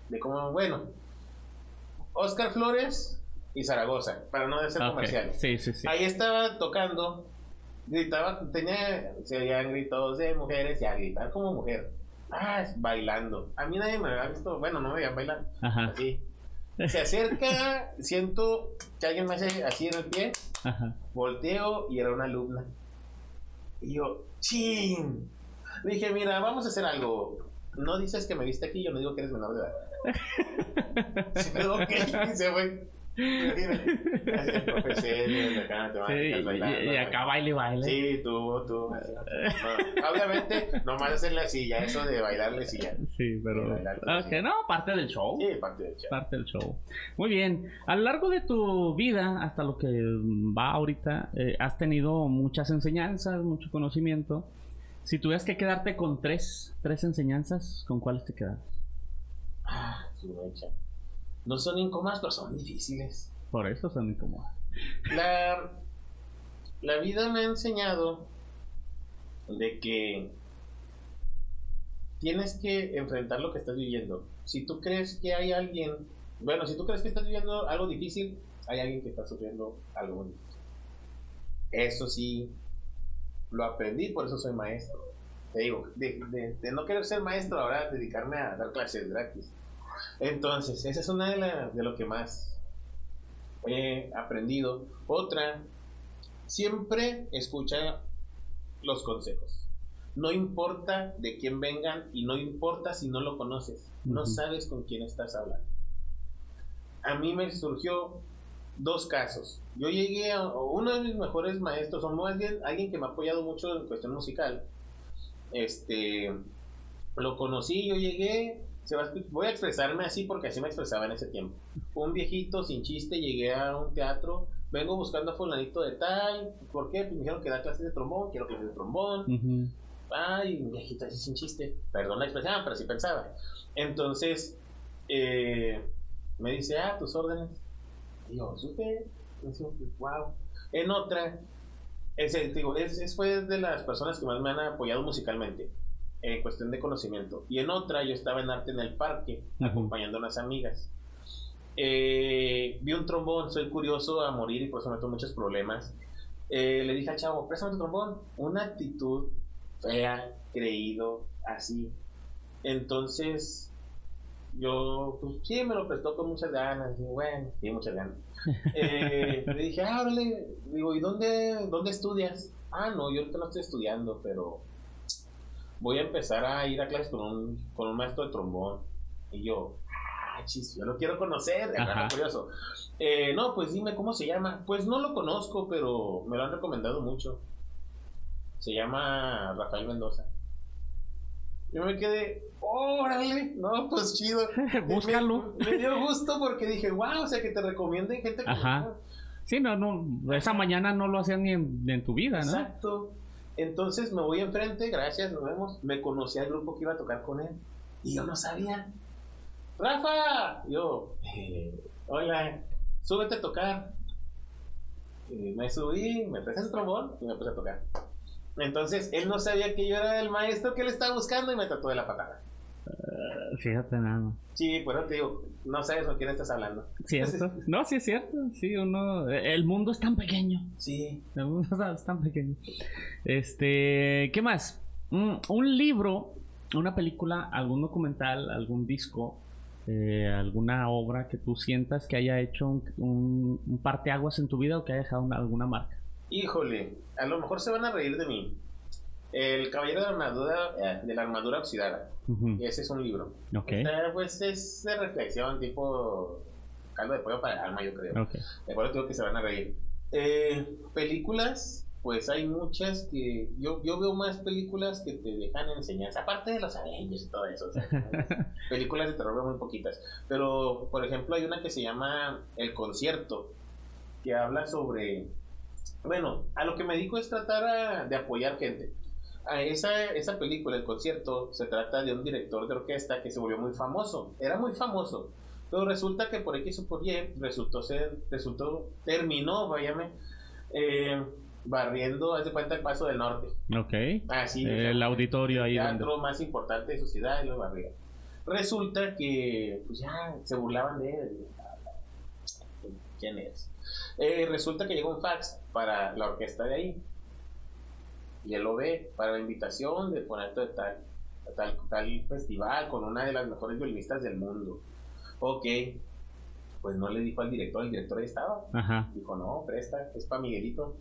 de como, bueno, Oscar Flores y Zaragoza, para no ser comercial. Sí, sí, sí. Ahí estaba tocando, gritaba, tenía, se oían gritos de mujeres y a gritar como mujer Ah, es bailando. A mí nadie me había visto, bueno, no me veían bailar. Ajá. Así. Se acerca, siento que alguien me hace así en el pie. Ajá. Volteo y era una alumna. Y yo, ¡chin! Le dije, mira, vamos a hacer algo. No dices que me viste aquí, yo no digo que eres menor de edad. sí, ok, se fue y, acá baile baile. Sí, tú, tú. obviamente, nomás hacerle así, ya eso de bailarle ya. Sí, pero. Okay, no, parte del show. Sí, parte del show. Parte del show. Muy bien. A lo largo de tu vida, hasta lo que va ahorita, eh, has tenido muchas enseñanzas, mucho conocimiento. Si tuvieras que quedarte con tres, tres enseñanzas, ¿con cuáles te quedas? Ah, su mecha no son incómodas, pero son difíciles. Por eso son incómodas. La, la vida me ha enseñado de que tienes que enfrentar lo que estás viviendo. Si tú crees que hay alguien, bueno, si tú crees que estás viviendo algo difícil, hay alguien que está sufriendo algo difícil. Eso sí, lo aprendí, por eso soy maestro. te digo, de, de, no querer ser maestro, ahora dedicarme a dar clases gratis. Entonces, esa es una de, la, de lo que más he aprendido. Otra, siempre escucha los consejos. No importa de quién vengan y no importa si no lo conoces, no sabes con quién estás hablando. A mí me surgió dos casos. Yo llegué a uno de mis mejores maestros, o más bien alguien que me ha apoyado mucho en cuestión musical. Este, lo conocí, yo llegué, se va voy a expresarme así porque así me expresaba en ese tiempo. Un viejito sin chiste, llegué a un teatro, vengo buscando a fulanito de tal, ¿por qué? Pues me dijeron que da clases de trombón, quiero clases de trombón. Ay, un viejito así sin chiste, perdón la expresión, pero sí pensaba. Entonces, eh, me dice, ah, tus órdenes. Y yo, supe, wow. En otra, ese, digo, es, fue de las personas que más me han apoyado musicalmente, en cuestión de conocimiento. Y en otra, yo estaba en arte en el parque, acompañando a unas amigas. Eh, vi un trombón, soy curioso a morir y por eso me meto muchos problemas. Eh, le dije al chavo, préstame tu trombón. Una actitud fea, creído, así. Entonces, yo, pues sí, me lo prestó con muchas ganas. Y bueno, sí, muchas ganas. Eh, le dije, ah, órale. Digo, ¿y dónde, dónde estudias? Ah, no, yo ahorita no estoy estudiando, pero voy a empezar a ir a clases con un, con un maestro de trombón. Y yo, ah, chis, yo lo quiero conocer, curioso. Eh, no, pues dime cómo se llama. Pues no lo conozco, pero me lo han recomendado mucho. Se llama Rafael Mendoza. Yo me quedé, órale, no, pues chido. Búscalo. Me, dio gusto porque dije, wow, o sea, que te recomienden gente como Ajá. Sí, no, no, esa mañana no lo hacían ni en, tu vida, ¿no? Exacto. Entonces me voy enfrente, gracias, nos vemos. Me conocí al grupo que iba a tocar con él y yo no sabía. ¡Rafa! Yo, eh, hola, súbete a tocar. me subí, me traje el trombón y me puse a tocar. Entonces, él no sabía que yo era el maestro que le estaba buscando y me trató de la patada. Uh, fíjate nada. Sí, por eso te digo, no sabes con quién estás hablando. ¿Cierto? no, sí es cierto. Sí, uno... El mundo es tan pequeño. Sí. El mundo es tan pequeño. Este... ¿Qué más? Un, libro, una película, algún documental, algún disco, eh, alguna obra que tú sientas que haya hecho un, un, un parteaguas en tu vida o que haya dejado alguna marca. Híjole, a lo mejor se van a reír de mí. El Caballero de la Armadura, eh, de la armadura Oxidada. Ese es un libro. Okay. pues es de reflexión, tipo caldo de pollo para el alma, yo creo. Okay. De acuerdo, digo que se van a reír. Eh, películas, pues hay muchas que. Yo, yo veo más películas que te dejan enseñanza, aparte de los Avengers y todo eso. películas de terror muy poquitas. Pero, por ejemplo, hay una que se llama El Concierto, que habla sobre bueno, a lo que me dijo es tratar de apoyar gente. A esa, esa película, el concierto, se trata de un director de orquesta que se volvió muy famoso. Era muy famoso. Pero resulta que por X o por Y resultó ser, resultó, terminó, váyame, eh, barriendo, hace cuenta el Paso del Norte. Ok. Así. el auditorio ahí. El teatro más importante de su ciudad y lo barría. Resulta que, pues ya, se burlaban de él. ¿Quién es? Eh, resulta que llegó un fax para la orquesta de ahí. Y él lo ve para la invitación de poner tal, tal, tal festival con una de las mejores violinistas del mundo. Ok, pues no le dijo al director, el director ahí estaba. Dijo, no, presta, es para Miguelito.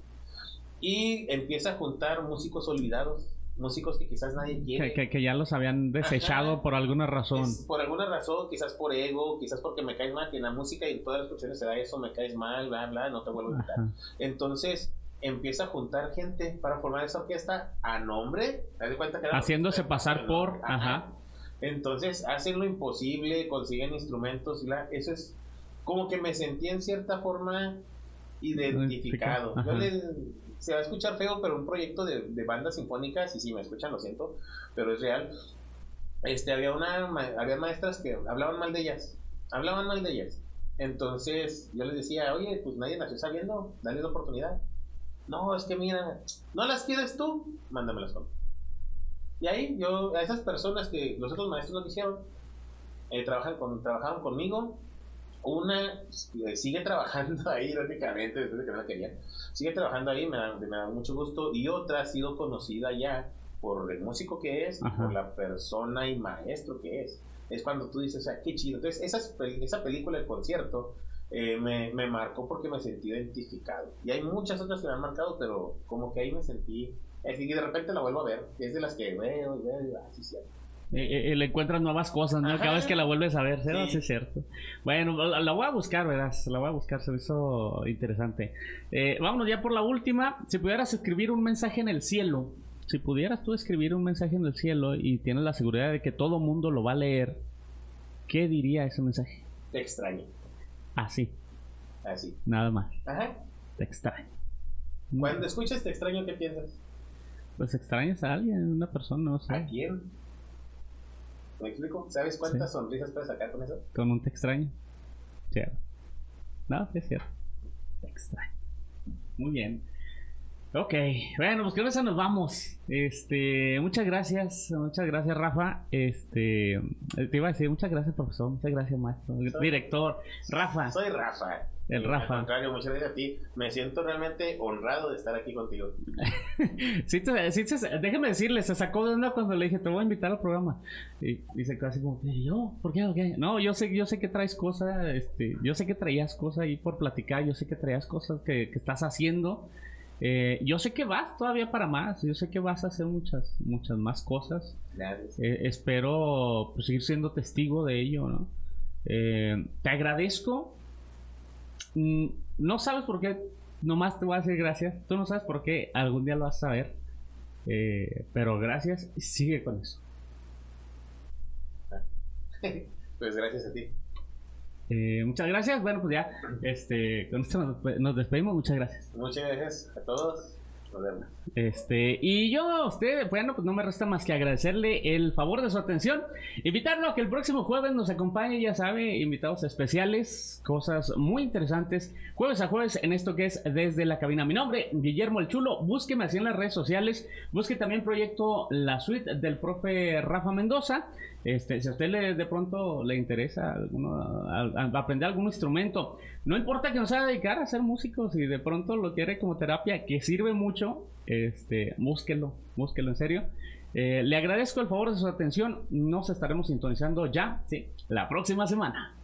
Y empieza a juntar músicos olvidados músicos que quizás nadie quiere. Que, ya los habían desechado por alguna razón. por alguna razón, quizás por ego, quizás porque me caes mal, que en la música y en todas las cuestiones se da eso, me caes mal, bla, bla, no te vuelvo a invitar. Entonces empieza a juntar gente para formar esa orquesta a nombre, de cuenta que haciéndose pasar por, ajá. Entonces hacen lo imposible, consiguen instrumentos, bla, eso es como que me sentí en cierta forma identificado. Yo le se va a escuchar feo, pero un proyecto de, de bandas sinfónicas, y si me escuchan, lo siento, pero es real. Este, había una, había maestras que hablaban mal de ellas, hablaban mal de ellas. Entonces yo les decía, oye, pues nadie nació sabiendo, dale la oportunidad. No, es que mira, no las quieres tú, mándamelas con. Y ahí yo, a esas personas que los otros maestros no quisieron, eh, trabajan con, trabajaban conmigo, una eh, sigue trabajando ahí, irónicamente, después de que no la quería. Sigue trabajando ahí, me da, me da, mucho gusto. Y otra ha sido conocida ya por el músico que es, por la persona y maestro que es. Es cuando tú dices, o sea, qué chido. Entonces, esa, esa película, el concierto, eh, me, me, marcó porque me sentí identificado. Y hay muchas otras que me han marcado, pero como que ahí me sentí. Así que de repente la vuelvo a ver. Es de las que veo y veo y así cierto. Eh, eh, le encuentras nuevas cosas, ¿no? Cada vez que la vuelves a ver, sí. es cierto. Bueno, la, voy a buscar, verás, la voy a buscar, se me hizo interesante. Eh, vámonos ya por la última. Si pudieras escribir un mensaje en el cielo, si pudieras tú escribir un mensaje en el cielo y tienes la seguridad de que todo mundo lo va a leer, ¿qué diría ese mensaje? Te extraño. Así. Así. Nada más. Ajá. Te extraño. Cuando escuchas te extraño, ¿qué piensas? Pues extrañas a alguien, una persona, no sé. ¿A quién? ¿Me explico? ¿Sabes cuántas sonrisas puedes sacar con eso? Con un te extraño. Cierto. No, es cierto. Te extraño. Muy bien. Ok, bueno, pues con eso nos vamos. Este, muchas gracias, muchas gracias, Rafa. Este, te iba a decir muchas gracias, profesor, muchas gracias, maestro, director, Rafa. Soy Rafa. El Rafa. Al contrario, muchas gracias a ti. Me siento realmente honrado de estar aquí contigo. sí, déjeme decirle, se sacó de onda cuando le dije, te voy a invitar al programa. Y dice casi como, ¿yo? ¿Por qué? Okay? No, yo sé, yo sé que traes cosas, este, yo sé que traías cosas ahí por platicar, yo sé que traías cosas que, que estás haciendo. Eh, yo sé que vas todavía para más, yo sé que vas a hacer muchas, muchas más cosas. Eh, espero pues, seguir siendo testigo de ello, ¿no? Eh, te agradezco. Mm, no sabes por qué, nomás te voy a decir gracias. Tú no sabes por qué, algún día lo vas a saber. pero gracias sigue con eso. pues gracias a ti. Eh, muchas gracias. Bueno, pues ya, este, con esto nos, despedimos. Muchas gracias. Muchas gracias a todos. Nos vemos. Este, y yo a usted, bueno, pues no me resta más que agradecerle el favor de su atención. Invitarlo a que el próximo jueves nos acompañe, ya sabe, invitados especiales, cosas muy interesantes. Jueves a jueves en esto que es desde la cabina. Mi nombre, Guillermo el Chulo. Búsqueme así en las redes sociales. Busque también proyecto La Suite del profe Rafa Mendoza. Este, si a usted le, de pronto le interesa aprender algún instrumento, no importa que no se dedicar a ser músico, si de pronto lo quiere como terapia, que sirve mucho, este, búsquelo, búsquelo en serio. Eh, le agradezco el favor de su atención, nos estaremos sintonizando ya, sí, la próxima semana.